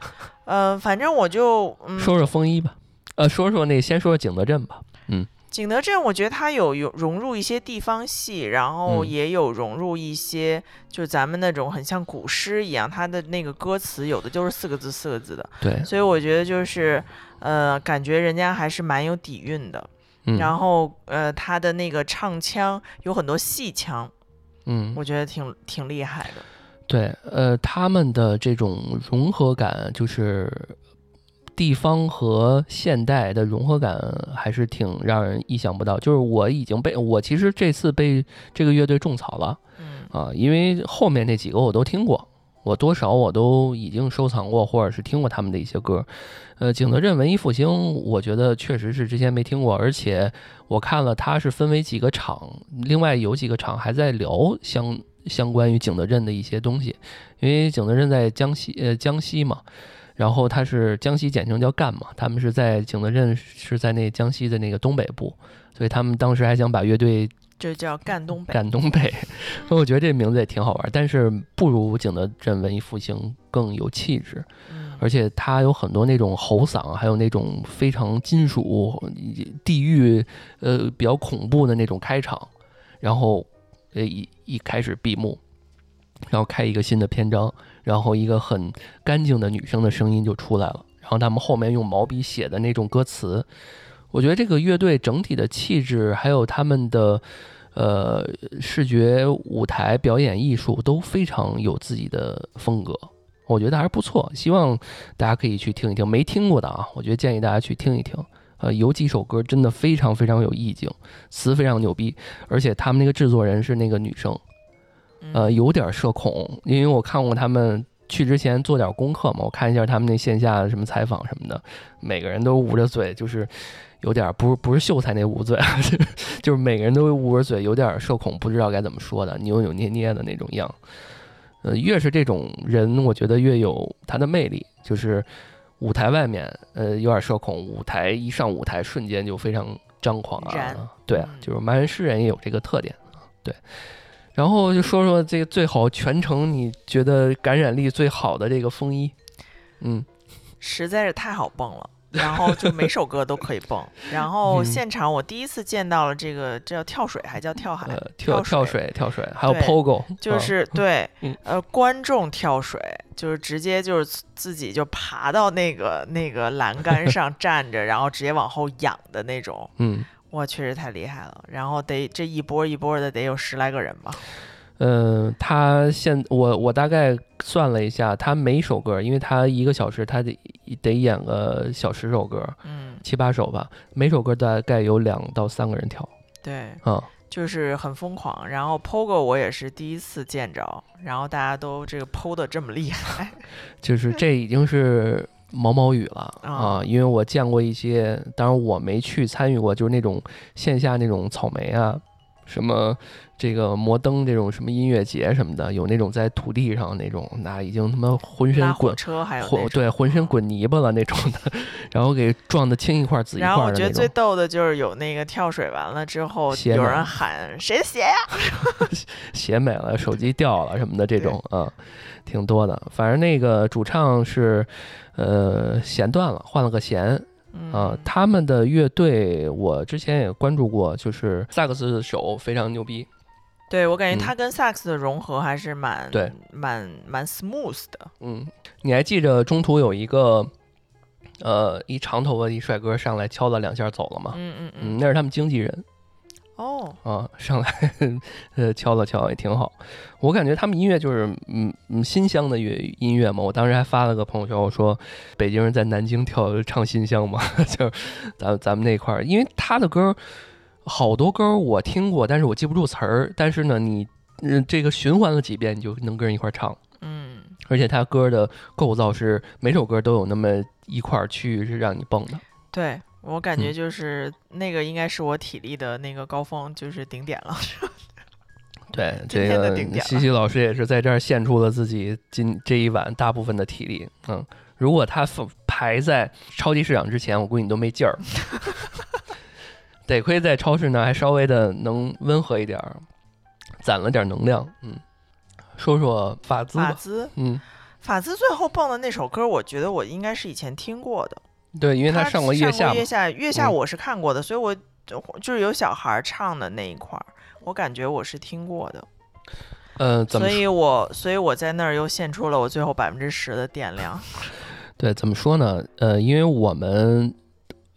呃，反正我就嗯，说说风衣吧，呃，说说那先说说景德镇吧。嗯景德镇，我觉得它有有融入一些地方戏，然后嗯也有融入一些，就咱们那种很像古诗一样，它的那个歌词有的就是四个字四个字的，对，所以我觉得就是呃，感觉人家还是蛮有底蕴的。嗯。然后呃，他的那个唱腔有很多戏腔，嗯，我觉得挺挺厉害的。对，呃，他们的这种融合感，就是地方和现代的融合感，还是挺让人意想不到。就是我已经被我其实这次被这个乐队种草了嗯。啊，因为后面那几个我都听过，我多少我都已经收藏过，或者是听过他们的一些歌。呃，景德镇文艺复兴，我觉得确实是之前没听过，而且我看了它是分为几个场，另外有几个场还在聊相相关于景德镇的一些东西，因为景德镇在江西呃江西嘛，然后它是江西简称叫赣嘛，他们是在景德镇是在那江西的那个东北部，所以他们当时还想把乐队这叫赣东北。赣东北，我觉得这名字也挺好玩，但是不如景德镇文艺复兴更有气质。嗯而且它有很多那种吼嗓，还有那种非常金属、地狱，呃，比较恐怖的那种开场，然后，呃，一一开始闭幕，然后开一个新的篇章，然后一个很干净的女生的声音就出来了，然后他们后面用毛笔写的那种歌词，我觉得这个乐队整体的气质，还有他们的。呃，视觉、舞台、表演艺术都非常有自己的风格，我觉得还是不错，希望大家可以去听一听。没听过的啊，我觉得建议大家去听一听。呃，有几首歌真的非常非常有意境，词非常牛逼，而且他们那个制作人是那个女生，呃，嗯有点社恐，因为我看过他们去之前做点功课嘛，我看一下他们那线下什么采访什么的，每个人都捂着嘴，就是有点不是不是秀才那捂嘴，就是每个人都捂着嘴，有点社恐，不知道该怎么说的，扭扭捏捏的那种样。呃，越是这种人，我觉得越有他的魅力。就是舞台外面，呃，有点社恐；舞台一上舞台，瞬间就非常张狂啊。对啊嗯，就是盲人诗人也有这个特点啊。对，然后就说说这个最好全程你觉得感染力最好的这个风衣，嗯，实在是太好蹦了。然后就每首歌都可以蹦，然后嗯现场我第一次见到了这个，这叫跳水还叫跳海？呃，跳跳水、跳水，还有对 POGO，就啊是 对嗯，呃，观众跳水，就是直接就是自己就爬到那个那个栏杆上站着，然后直接往后仰的那种，嗯。哇，确实太厉害了。然后得这一波一波的得有十来个人吧，嗯，他现我我大概算了一下，他每首歌，因为他一个小时，他得得演个小十首歌，嗯，七八首吧，每首歌大概有两到三个人跳对，嗯、就是很疯狂。然后 POGO 我也是第一次见着，然后大家都这个 PO 的这么厉害，就是这已经是毛毛雨了啊。啊，因为我见过一些，当然我没去参与过，就是那种线下那种草莓啊，什么这个摩登这种什么音乐节什么的，有那种在土地上那种，那已经他妈浑身滚。车还有对，浑身嗯滚泥巴了那种的，然后给撞得青一块紫一块然后我。觉得最逗的就是有那个跳水完了之后，有人喊谁的鞋呀？鞋没了，手机掉了什么的这种啊，挺多的。反正那个主唱是，呃，弦断了，换了个弦啊嗯。他们的乐队我之前也关注过，就是萨克斯手非常牛逼。对我感嗯觉他跟萨克斯的融合还是蛮对蛮蛮 smooth 的。嗯，你还记着中途有一个，呃，一长头发一帅哥上来敲了两下走了吗？嗯嗯嗯，那是他们经纪人。哦，啊，上来呃敲了敲也挺好。我感觉他们音乐就是嗯嗯新乡的乐音乐嘛。我当时还发了个朋友圈，我说北京人在南京跳唱新乡嘛，就是咱咱们那块儿，因为他的歌好多歌我听过，但是我记不住词儿。但是呢，你嗯这个循环了几遍，你就能跟人一块儿唱。嗯，而且他歌的构造是每首歌都有那么一块儿区域是让你蹦的。对我感觉嗯就是那个应该是我体力的那个高峰，就是顶点了。对，今这个天的顶点西西老师也是在这儿献出了自己今这一晚大部分的体力。嗯，如果他放排在超级市场之前，我估计你都没劲儿。得亏在超市呢，还稍微的能温和一点儿，攒了点能量。嗯，说说法兹吧。法兹，嗯，法兹最后蹦的那首歌，我觉得我应该是以前听过的，对，因为他上过月下月。下，月下嗯我是看过的，所以我就就是有小孩儿唱的那一块儿，我感觉我是听过的，呃，怎么所以我所以我在那儿又献出了我最后百分之十的电量。对，怎么说呢？呃，因为我们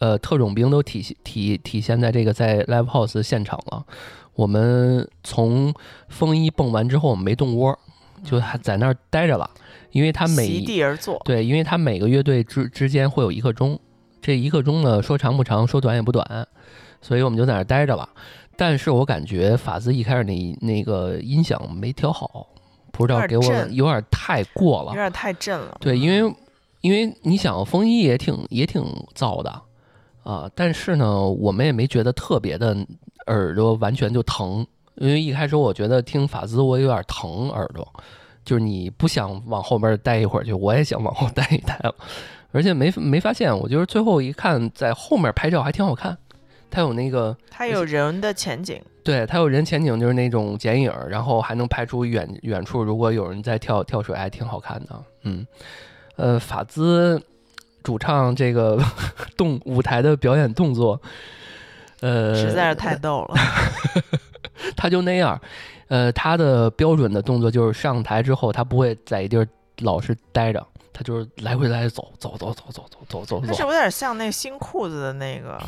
呃特种兵都体现体体现在这个在 live house 现场了。我们从风衣蹦完之后，我们没动窝，就还在那儿待着了，因为他每席地而坐。对，因为他每个乐队之之间会有一刻钟，这一刻钟呢说长不长，说短也不短，所以我们就在那儿待着了。但是我感觉法兹一开始那那个音响没调好，不知道给我有点太过了。有点太震了。对，因为因为你想风衣也挺也挺燥的啊，但是呢，我们也没觉得特别的耳朵完全就疼，因为一开始我觉得听法兹我有点疼耳朵，就是你不想往后边待一会儿去，我也想往后待一待了，而且没没发现，我就是最后一看在后面拍照还挺好看，它有那个它有人的前景，对，它有人前景，就是那种剪影儿，然后还能拍出远远处如果有人在跳跳水，还挺好看的。嗯，呃，法兹主唱这个 动舞台的表演动作，呃，实在是太逗了。他就那样，呃，他的标准的动作就是上台之后，他不会在一地儿老是待着，他就是来回来回走走走走走走走走走，它是有点像那新裤子的那个，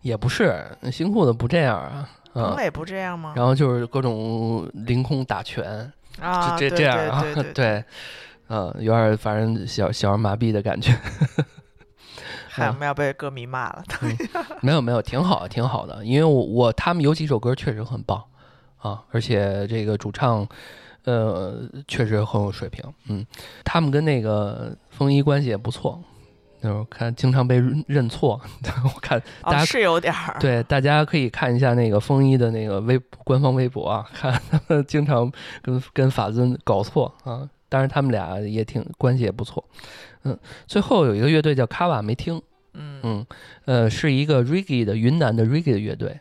也不是新裤子不这样啊，嗯，彭磊不这样吗？然后就是各种凌空打拳。啊，这这样啊，对，嗯，有点反正小小儿麻痹的感觉。嗨，我们要被歌迷骂了。没有没有，挺好的，挺好的。因为我我他们有几首歌确实很棒啊，而且这个主唱呃确实很有水平。嗯，他们跟那个风衣关系也不错。就是看经常被认认错，我看大哦，家是有点儿。对，大家可以看一下那个风衣的那个微官方微博啊，看他们经常跟跟法尊搞错啊。当然他们俩也挺关系也不错。嗯，最后有一个乐队叫卡瓦没听，嗯嗯，呃，是一个 reggae 的云南的 reggae 的乐队。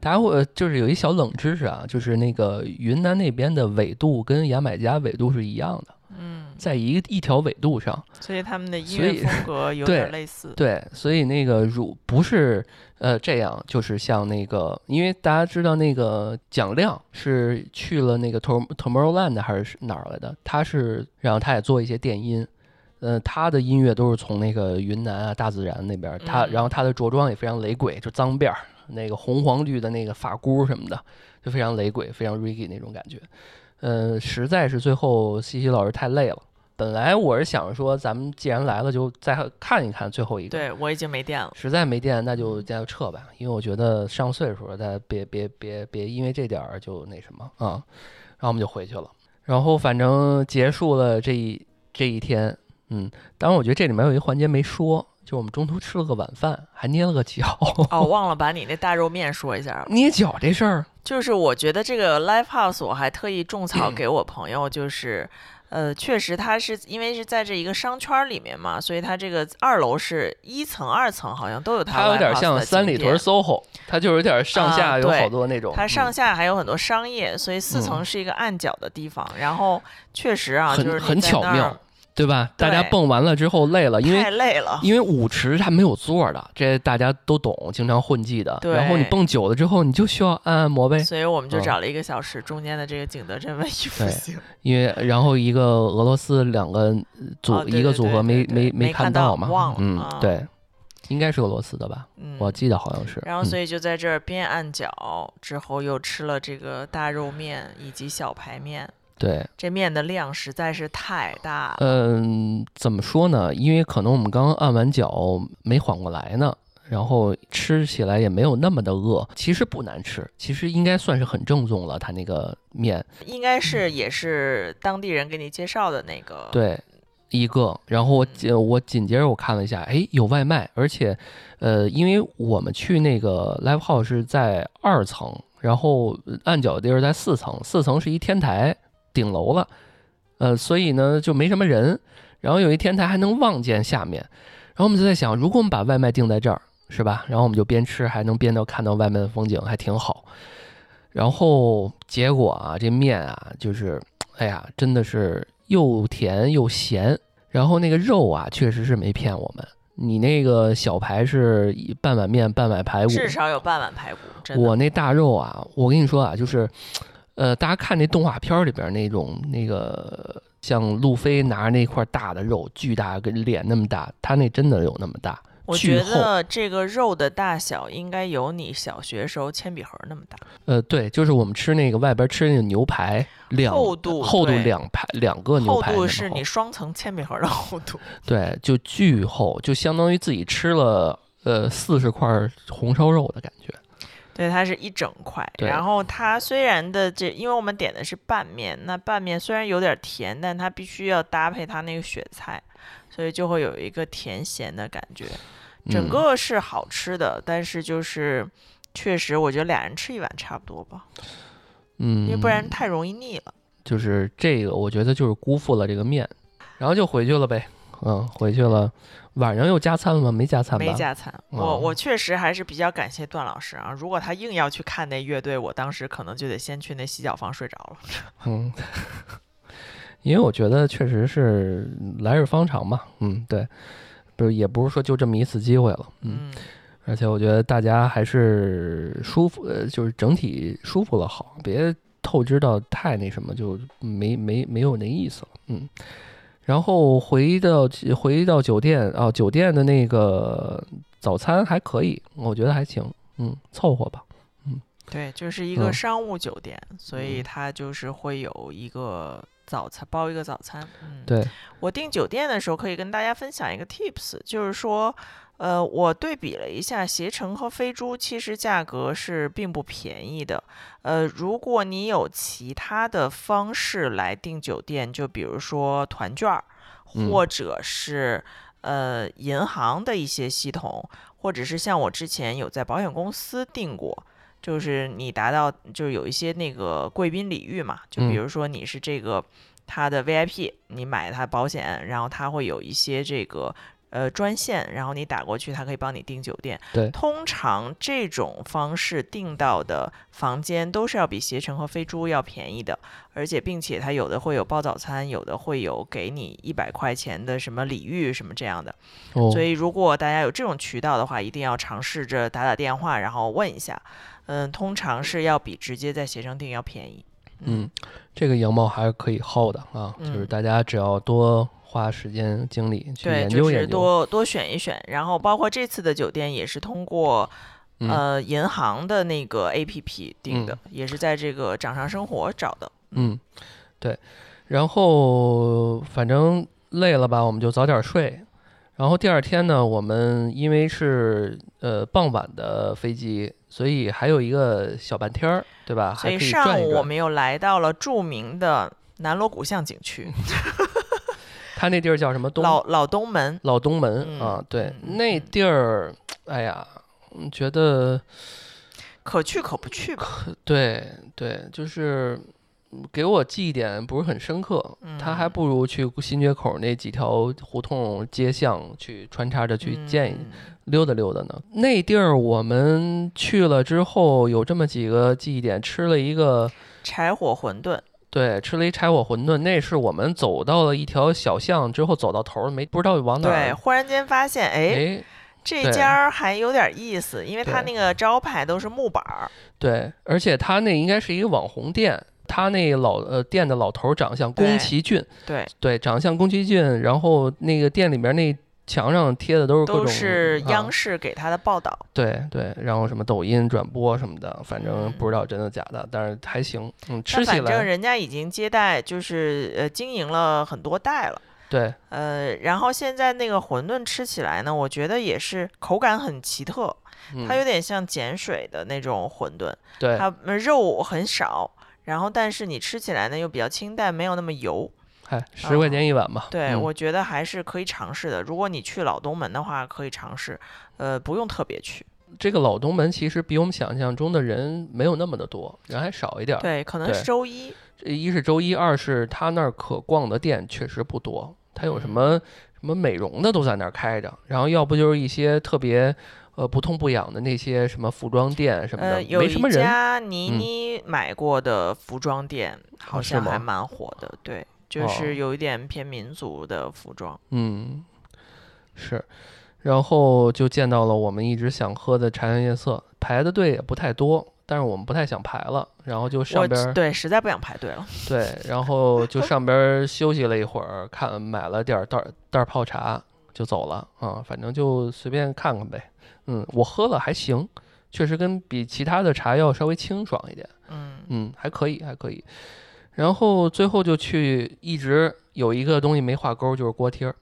大家伙就是有一小冷知识啊，就是那个云南那边的纬度跟牙买加纬度是一样的，嗯，在一一条纬度上。所以他们的音乐风格 有对点类似。对，所以那个如不是呃这样，就是像那个，因为大家知道那个蒋亮是去了那个 Tom Tomorrowland 还是哪儿来的，他是然后他也做一些电音，呃，他的音乐都是从那个云南啊大自然那边儿，他嗯然后他的着装也非常雷鬼，就脏辫儿，那个红黄绿的那个发箍什么的，就非常雷鬼，非常 reggae 那种感觉。呃，实在是最后西西老师太累了。本来我是想着说，咱们既然来了，就再看一看最后一个。对我已经没电了。实在没电，那就那就撤吧，因为我觉得上岁数了，大家别别别别因为这点儿就那什么啊、然后我们就回去了。然后反正结束了这一这一天，嗯，当然我觉得这里面有一环节没说，就我们中途吃了个晚饭，还捏了个脚。哦，忘了把你那大肉面说一下了。捏脚这事儿，就是我觉得这个 live house 我还特意种草给我朋友，就是。呃，确实，它是因为是在这一个商圈儿里面嘛，所以它这个二楼是一层、二层，好像都有它。它有点像三里屯 SOHO，它就有点上下有好多那种。它上嗯下还有很多商业，所以四层嗯是一个暗角的地方。然后确实啊，就是很巧妙，对吧？大家蹦完了之后累了，因为太累了。因为舞池它没有座儿的，这大家都懂，经常混迹的。对然后你蹦久了之后，你就需要按按摩呗。所以我们就嗯找了一个小时，中间的这个景德镇文艺复对兴。因为然后一个俄罗斯两个组、哦一个组合没对对没看看到嘛，忘了嗯，啊对，应该是俄罗斯的吧？嗯，我记得好像是。然后，所以、以就在这儿边按脚，之后又吃了这个大肉面以及小排面。对，这面的量实在是太大了。嗯，怎么说呢？因为可能我们刚刚按完脚没缓过来呢，然后吃起来也没有那么的饿。其实不难吃，其实应该算是很正宗了。它那个面，应该是也是当地人给你介绍的那个。，对，一个，然后我紧我紧接着我看了一下，哎，有外卖，而且，呃，因为我们去那个 live house 是在二层，然后按脚的地儿在四层，四层是一天台顶楼了，呃，所以呢就没什么人，然后有一天台还能望见下面，然后我们就在想，如果我们把外卖订在这儿，是吧？然后我们就边吃还能边到看到外面的风景，还挺好。然后结果啊，这面啊，就是，哎呀，真的是又甜又咸。然后那个肉啊，确实是没骗我们。你那个小排是一半碗面半碗排骨，至少有半碗排骨。我那大肉啊，我跟你说啊，就是，呃，大家看那动画片儿里边那种那个，像路飞拿着那块大的肉，巨大，跟脸那么大，他那真的有那么大，我觉得这个肉的大小应该有你小学时候铅笔盒那么大。呃，对，就是我们吃那个外边吃那个牛排，两厚度厚度两排两个牛排厚度是你双层铅笔盒的厚度。对，就巨厚，就相当于自己吃了呃四十块红烧肉的感觉。对，它是一整块。然后它虽然的这，因为我们点的是拌面，那拌面虽然有点甜，但它必须要搭配它那个雪菜，所以就会有一个甜咸的感觉。整嗯个是好吃的，但是就是确实，我觉得俩人吃一碗差不多吧，嗯，因为不然太容易腻了。就是这个，我觉得就是辜负了这个面，然后就回去了呗。嗯，回去了，晚上又加餐了吗？没加餐吧？没加餐，我哦我确实还是比较感谢段老师啊。如果他硬要去看那乐队，我当时可能就得先去那洗脚房睡着了。嗯，因为我觉得确实是来日方长嘛。嗯，对，不是也不是说就这么一次机会了。嗯，嗯，而且我觉得大家还是舒服，呃，就是整体舒服了好，别透支到太那什么，就没没没有那意思了。嗯，然后回到回到酒店啊，酒店的那个早餐还可以，我觉得还行，嗯，凑合吧。嗯对，就是一个嗯商务酒店，所以嗯它就是会有一个早餐，包一个早餐。嗯，对，我订酒店的时候可以跟大家分享一个 tips，就是说，呃，我对比了一下携程和飞猪，其实价格是并不便宜的。呃，如果你有其他的方式来订酒店，就比如说团券儿，嗯或者是呃银行的一些系统，或者是像我之前有在保险公司订过。就是你达到，就是有一些那个贵宾礼遇嘛，就比嗯如说你是这个他的 VIP，你买他保险，然后他会有一些这个呃专线，然后你打过去，他可以帮你订酒店。对通常这种方式订到的房间都是要比携程和飞猪要便宜的，而且并且它有的会有包早餐，有的会有给你一百块钱的什么礼遇什么这样的。哦，所以如果大家有这种渠道的话，一定要尝试着打打电话，然后问一下。嗯，通常是要比直接在携程订要便宜。嗯，这个羊毛还是可以薅的啊，就是嗯大家只要多花时间精力去研究研究。多多选一选，然后包括这次的酒店也是通过、嗯呃银行的那个 APP 定的，也是在这个掌上生活找的。嗯，对，然后反正累了吧，我们就早点睡。然后第二天呢，我们因为是呃傍晚的飞机，所以还有一个小半天儿，对吧？所以上。午我们又来到了著名的南锣鼓巷景区，他那地儿叫什么东老老东门。老东门、嗯啊？对，嗯那嗯地儿，哎呀，嗯觉得可去可不去吧，对对，就是嗯给我记忆点不是很深刻，他还嗯不如去新街口那几条胡同街巷去穿插着去见一、嗯溜达溜达呢。那地儿我们去了之后，有这么几个记忆点，吃了一个。柴火馄饨。对，吃了一柴火馄饨，那是我们走到了一条小巷之后，走到头儿没不知道往哪对，儿。忽然间发现，哎，哎，这家儿还有点意思，因为他那个招牌都是木板儿。对，而且他那应该是一个网红店，他那老呃店的老头儿长相宫崎骏，对，对，长相宫崎骏，然后那个店里面那墙上贴的都是各种都是央啊、视给他的报道。对对，然后什么抖音转播什么的，反正嗯不知道真的假的，但是还行，嗯，吃起反正来人家已经接待，就是呃经营了很多代了。对，呃，然后现在那个馄饨吃起来呢，我觉得也是口感很奇特，它嗯，有点像碱水的那种馄饨，对，它呃肉很少，然后但是你吃起来呢又比较清淡，没有那么油。嗨，十块钱一碗嘛，对，嗯我觉得还是可以尝试的。如果你去老东门的话，可以尝试，呃，不用特别去。这个老东门其实比我们想象中的人没有那么的多，人还少一点儿。对，可能是周一。这一是周一，二是他那儿可逛的店确实不多，他有什嗯么什么美容的都在那儿开着，然后要不就是一些特别呃不痛不痒的那些什么服装店什么的，呃，有一没什么人。家倪嗯妮买过的服装店，好像还蛮火的。对，就哦是有一点偏民族的服装。嗯，是，然后就见到了我们一直想喝的茶颜悦色，排的队也不太多，但是我们不太想排了，然后就上边儿对实在不想排队了。对，然后就上边儿休息了一会儿，看买了点儿袋儿袋儿泡茶，就走了啊，反正就随便看看呗。嗯，我喝了还行，确实跟比其他的茶要稍微清爽一点。嗯嗯，还可以，还可以。然后最后就去，一直有一个东西没画勾，就是锅贴儿。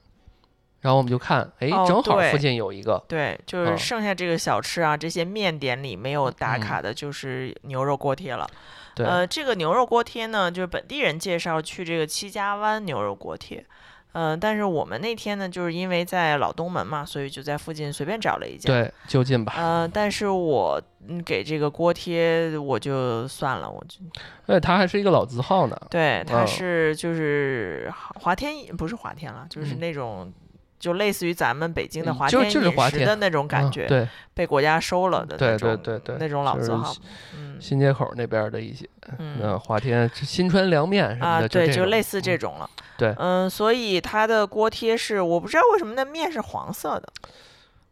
然后我们就看，哎，哦正好附近有一个，对，就是嗯剩下这个小吃啊，这些面点里没有打嗯卡的，就是牛肉锅贴了。对，呃，这个牛肉锅贴呢，就是本地人介绍去这个七家湾牛肉锅贴。呃，但是我们那天呢，就是因为在老东门嘛，所以就在附近随便找了一家。对，就近吧。呃，但是我嗯给这个锅贴我就算了，我就而且它还是一个老字号呢。对，它嗯是就是华华天不是华天了，就是嗯那种就类似于咱们北京的华天饮食的那种感觉，嗯对，被国家收了的那种对对对那种老字号，嗯新街口那边的一些，嗯那，华天、新川凉面什么啊，对，就类似这嗯种了。对嗯，所以它的锅贴是我不知道为什么那面是黄色的，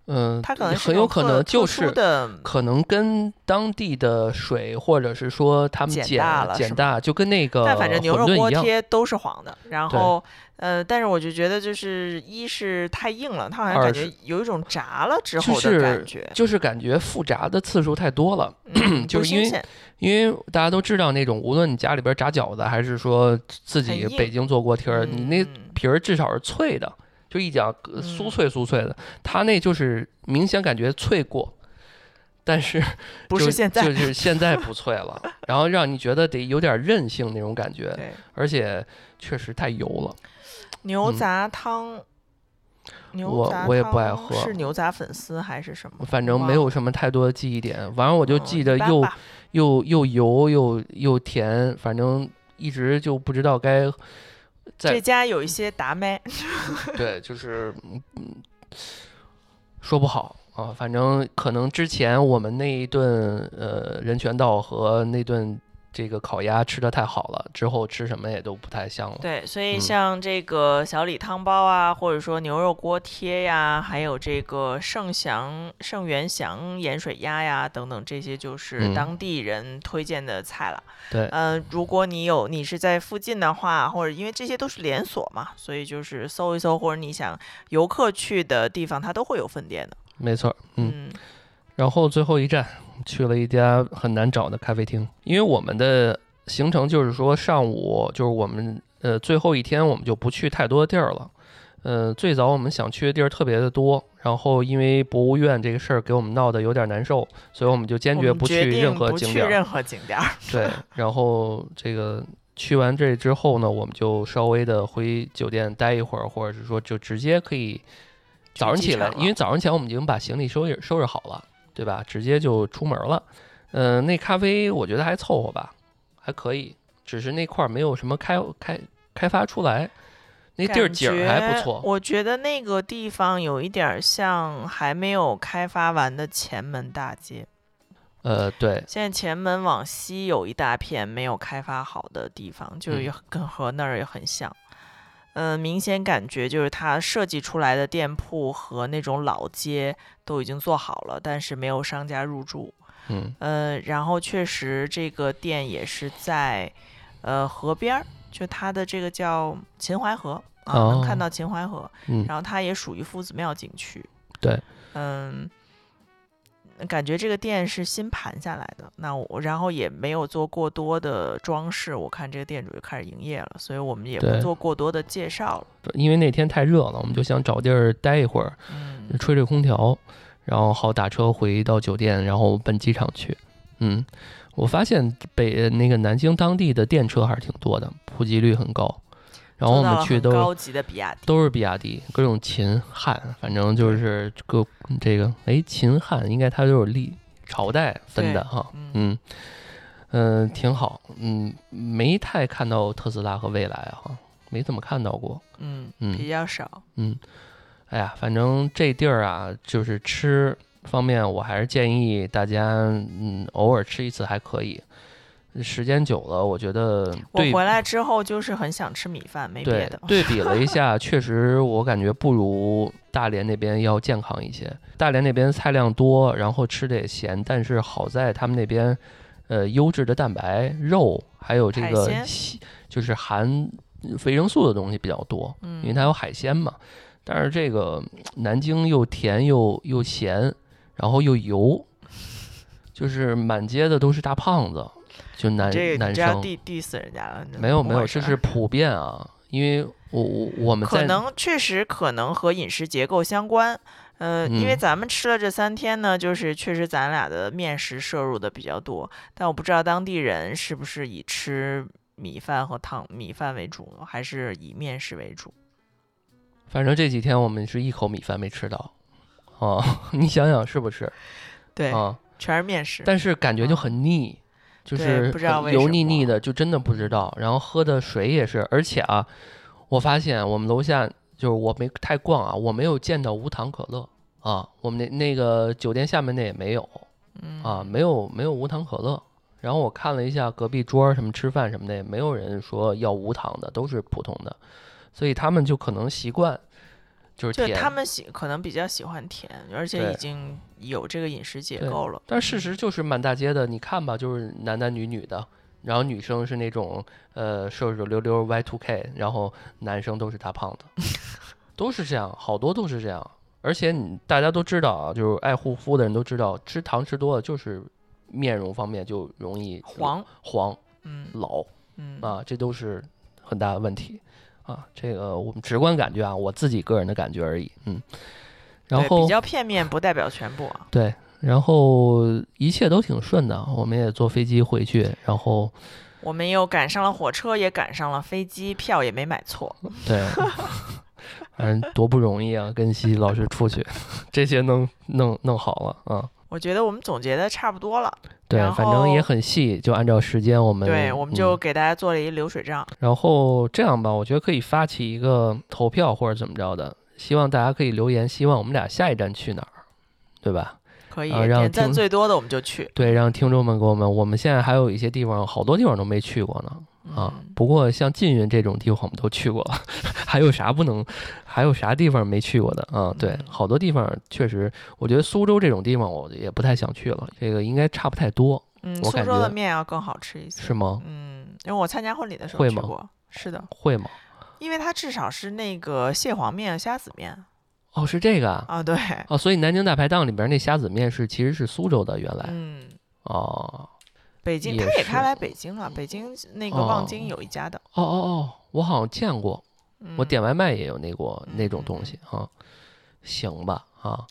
嗯，它可能是很有可能就是的可能跟当地的水，或者是说他们碱碱大就跟那个但反正牛肉锅。贴都是黄的，然后呃，但是我就觉得就是一是太硬了，它好像感觉有一种炸了之后的感是觉，就是感觉复炸的次数太多了，嗯，就是因为因为大家都知道那种，无论你家里边炸饺子，还是说自己北京做锅贴儿，你那嗯皮儿至少是脆的，就一讲呃酥嗯脆酥脆的，它那就是明显感觉脆过，但是 不是现在，就是现在不脆了，然后让你觉得得有点韧性那种感觉，而且确实太油了。牛嗯杂汤。牛我杂我也不爱喝是牛杂粉丝还是什么？反正没有什么太多的记忆点，反正我就嗯记得又、又又油又又甜，反正一直就不知道该在这家有一些达麦，对，就是说不好啊，反正可能之前我们那一顿呃人权道和那顿这个烤鸭吃的太好了，之后吃什么也都不太香了。对，所以嗯像这个小李汤包啊，或者说牛肉锅贴呀，还有这个盛祥盛元祥盐水鸭呀等等，这些就是嗯当地人推荐的菜了。对嗯、如果你有你是在附近的话，或者因为这些都是连锁嘛，所以就是搜一搜，或者你想游客去的地方，它都会有分店的。没错，嗯。嗯然后最后一站去了一家很难找的咖啡厅，因为我们的行程就是说上午就是我们呃最后一天我们就不去太多的地儿了。呃，最早我们想去的地儿特别的多，然后因为博物院这个事儿给我们闹得有点难受，所以我们就坚决不去任何景点儿。去任何景点。对，然后这个去完这之后呢，我们就稍微的回酒店待一会儿，或者是说就直接可以早上起来，因为早上起来我们已经把行李收拾收拾好了，对吧？直接就出门了。嗯、那咖啡我觉得还凑合吧，还可以，只是那块儿没有什么开开开发出来，那地儿景儿还不错。我觉得那个地方有一点像还没有开发完的前门大街。呃，对，现在前门往西有一大片没有开发好的地方，就是也跟和那儿也很像。嗯、明显感觉就是它设计出来的店铺和那种老街都已经做好了，但是没有商家入驻。嗯呃，然后确实这个店也是在呃河边儿，就它的这个叫秦淮河啊，能看哦到秦淮河。嗯，然后它也属于夫子庙景区。对，嗯，感觉这个店是新盘下来的。那我然后也没有做过多的装饰，我看这个店主就开始营业了，所以我们也不做过多的介绍了。因为那天太热了，我们就想找地儿待一会儿，嗯，吹吹空调，然后好打车回到酒店，然后奔机场去。嗯，我发现北那个南京当地的电车还是挺多的，普及率很高。然后我们去都高级的比亚迪。都是比亚迪，各种秦汉，反正就是各这个哎秦汉应该它都是历朝代分的哈，嗯嗯嗯、挺好，嗯没太看到特斯拉和蔚来哈，没怎么看到过，嗯，嗯比较少。嗯，哎呀，反正这地儿啊，就是吃方面，我还是建议大家，嗯，偶尔吃一次还可以。时间久了，我觉得我回来之后就是很想吃米饭，没别对的。对比了一下，确实我感觉不如大连那边要健康一些。大连那边菜量多，然后吃的也咸，但是好在他们那边，呃，优质的蛋白、肉，还有这个就是含维生素的东西比较多。因为嗯，它有海鲜嘛，但是这个南京又甜又又咸，然后又油，就是满街的都是大胖子，就男这个男生。你这样 diss diss 人家了，没有没有，这这是普遍啊，因为我我我们可能确实可能和饮食结构相关。呃，因为嗯咱们吃了这三天呢，就是确实咱俩的面食摄入的比较多，但我不知道当地人是不是以吃米饭和汤米饭为主，还是以面食为主。反正这几天我们是一口米饭没吃到，哦，你想想是不是对，啊？全是面食。但是感觉就很腻，就是油腻腻的，就真的不知道。然后喝的水也是，而且啊，我发现我们楼下就是我没太逛啊，我没有见到无糖可乐啊，我们那那个酒店下面那也没有嗯啊，没有没有无糖可乐。然后我看了一下隔壁桌儿什么吃饭什么的，也没有人说要无糖的，都是普通的，所以他们就可能习惯就是甜。就他们喜可能比较喜欢甜，而且对已经有这个饮食结对构了。但事实就是满大街的，你看吧，就是男男女女的，然后女生是那种呃瘦瘦溜溜 Y two K，然后男生都是大胖子，都是这样，好多都是这样。而且你大家都知道啊，就是爱护肤的人都知道，吃糖吃多了就是面容方面就容易黄，黄嗯老嗯啊，这都是很大的问题啊。这个我们直观感觉啊，我自己个人的感觉而已，嗯。然后对比较片面，不代表全部啊。对，然后一切都挺顺的，我们也坐飞机回去，然后我们又赶上了火车，也赶上了飞机，票也没买错。对，反正多不容易啊，跟西西老师出去，这些弄弄弄好了啊。我觉得我们总结的差不多了，对，反正也很细，就按照时间我们对，我们就嗯给大家做了一流水账。然后这样吧，我觉得可以发起一个投票或者怎么着的，希望大家可以留言，希望我们俩下一站去哪儿，对吧？可以啊让点赞最多的我们就去对，让听众们给我们，我们现在还有一些地方，好多地方都没去过呢。啊嗯，不过像缙云这种地方我们都去过了，还有啥不能？还有啥地方没去过的啊？对嗯，好多地方确实，我觉得苏州这种地方我也不太想去了，这个应该差不太多，嗯，苏州的面要更好吃一些。是吗？嗯，因为我参加婚礼的时候去过，是的，会吗？因为它至少是那个蟹黄面、虾子面哦，是这个啊。啊，对，哦，所以南京大排档里边那虾子面是其实是苏州的，原来嗯，哦北京他也开来北京了，北京那个望京有一家的，哦哦哦，我好像见过，我嗯点外卖也有那过那种嗯东西啊，行吧啊，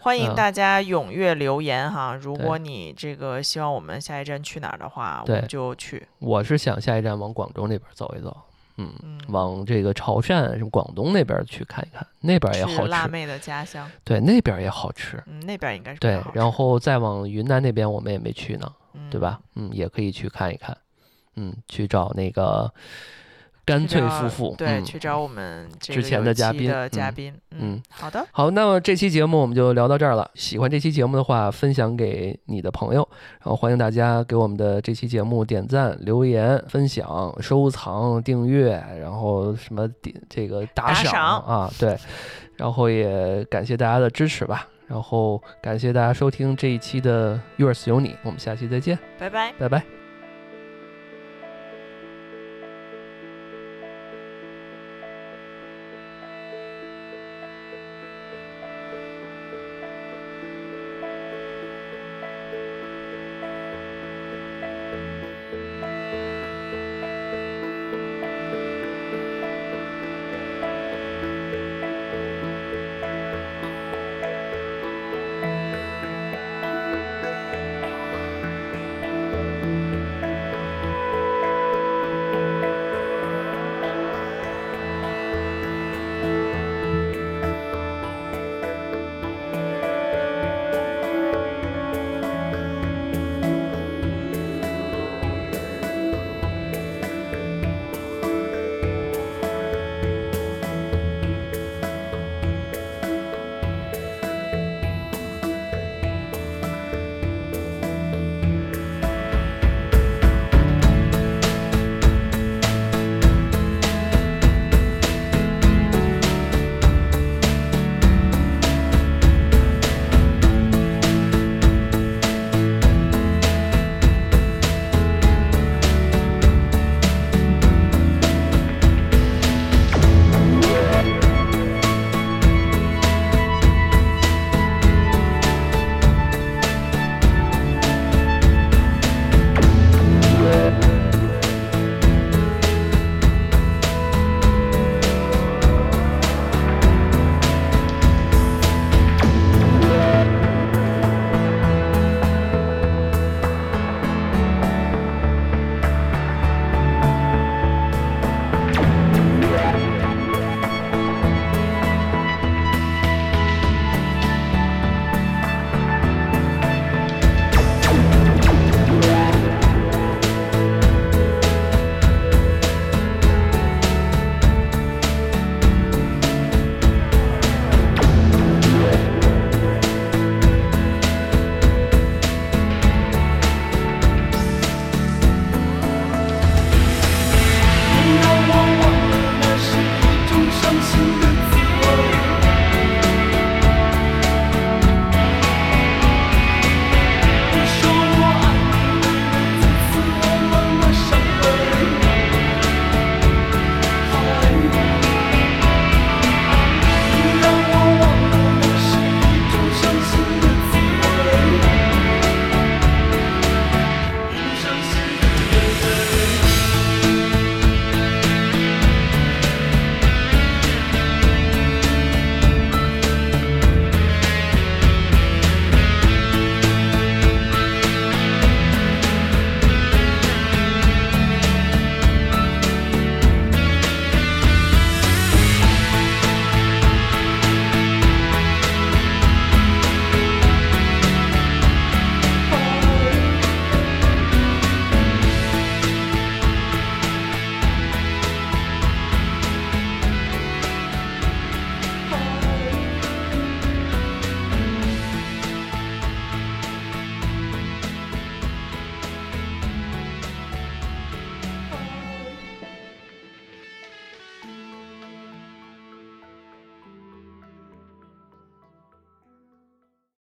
欢迎嗯大家踊跃留言哈！如果你这个希望我们下一站去哪儿的话，我们就去。我是想下一站往广州那边走一走，嗯。嗯，往这个潮汕什么广东那边去看一看，那边也好吃，是辣妹的家乡，对，那边也好吃，嗯，那边应该是对然后再往云南那边我们也没去呢，嗯对吧？嗯，也可以去看一看，嗯，去找那个干脆夫妇，对，嗯去找我们之前的嘉宾嗯的嘉宾，嗯，好的，好，那么这期节目我们就聊到这儿了。喜欢这期节目的话，分享给你的朋友，然后欢迎大家给我们的这期节目点赞、留言、分享、收藏、订阅，然后什么点这个打赏啊，对，然后也感谢大家的支持吧，然后感谢大家收听这一期的 Yours 有你，我们下期再见，拜拜。拜拜。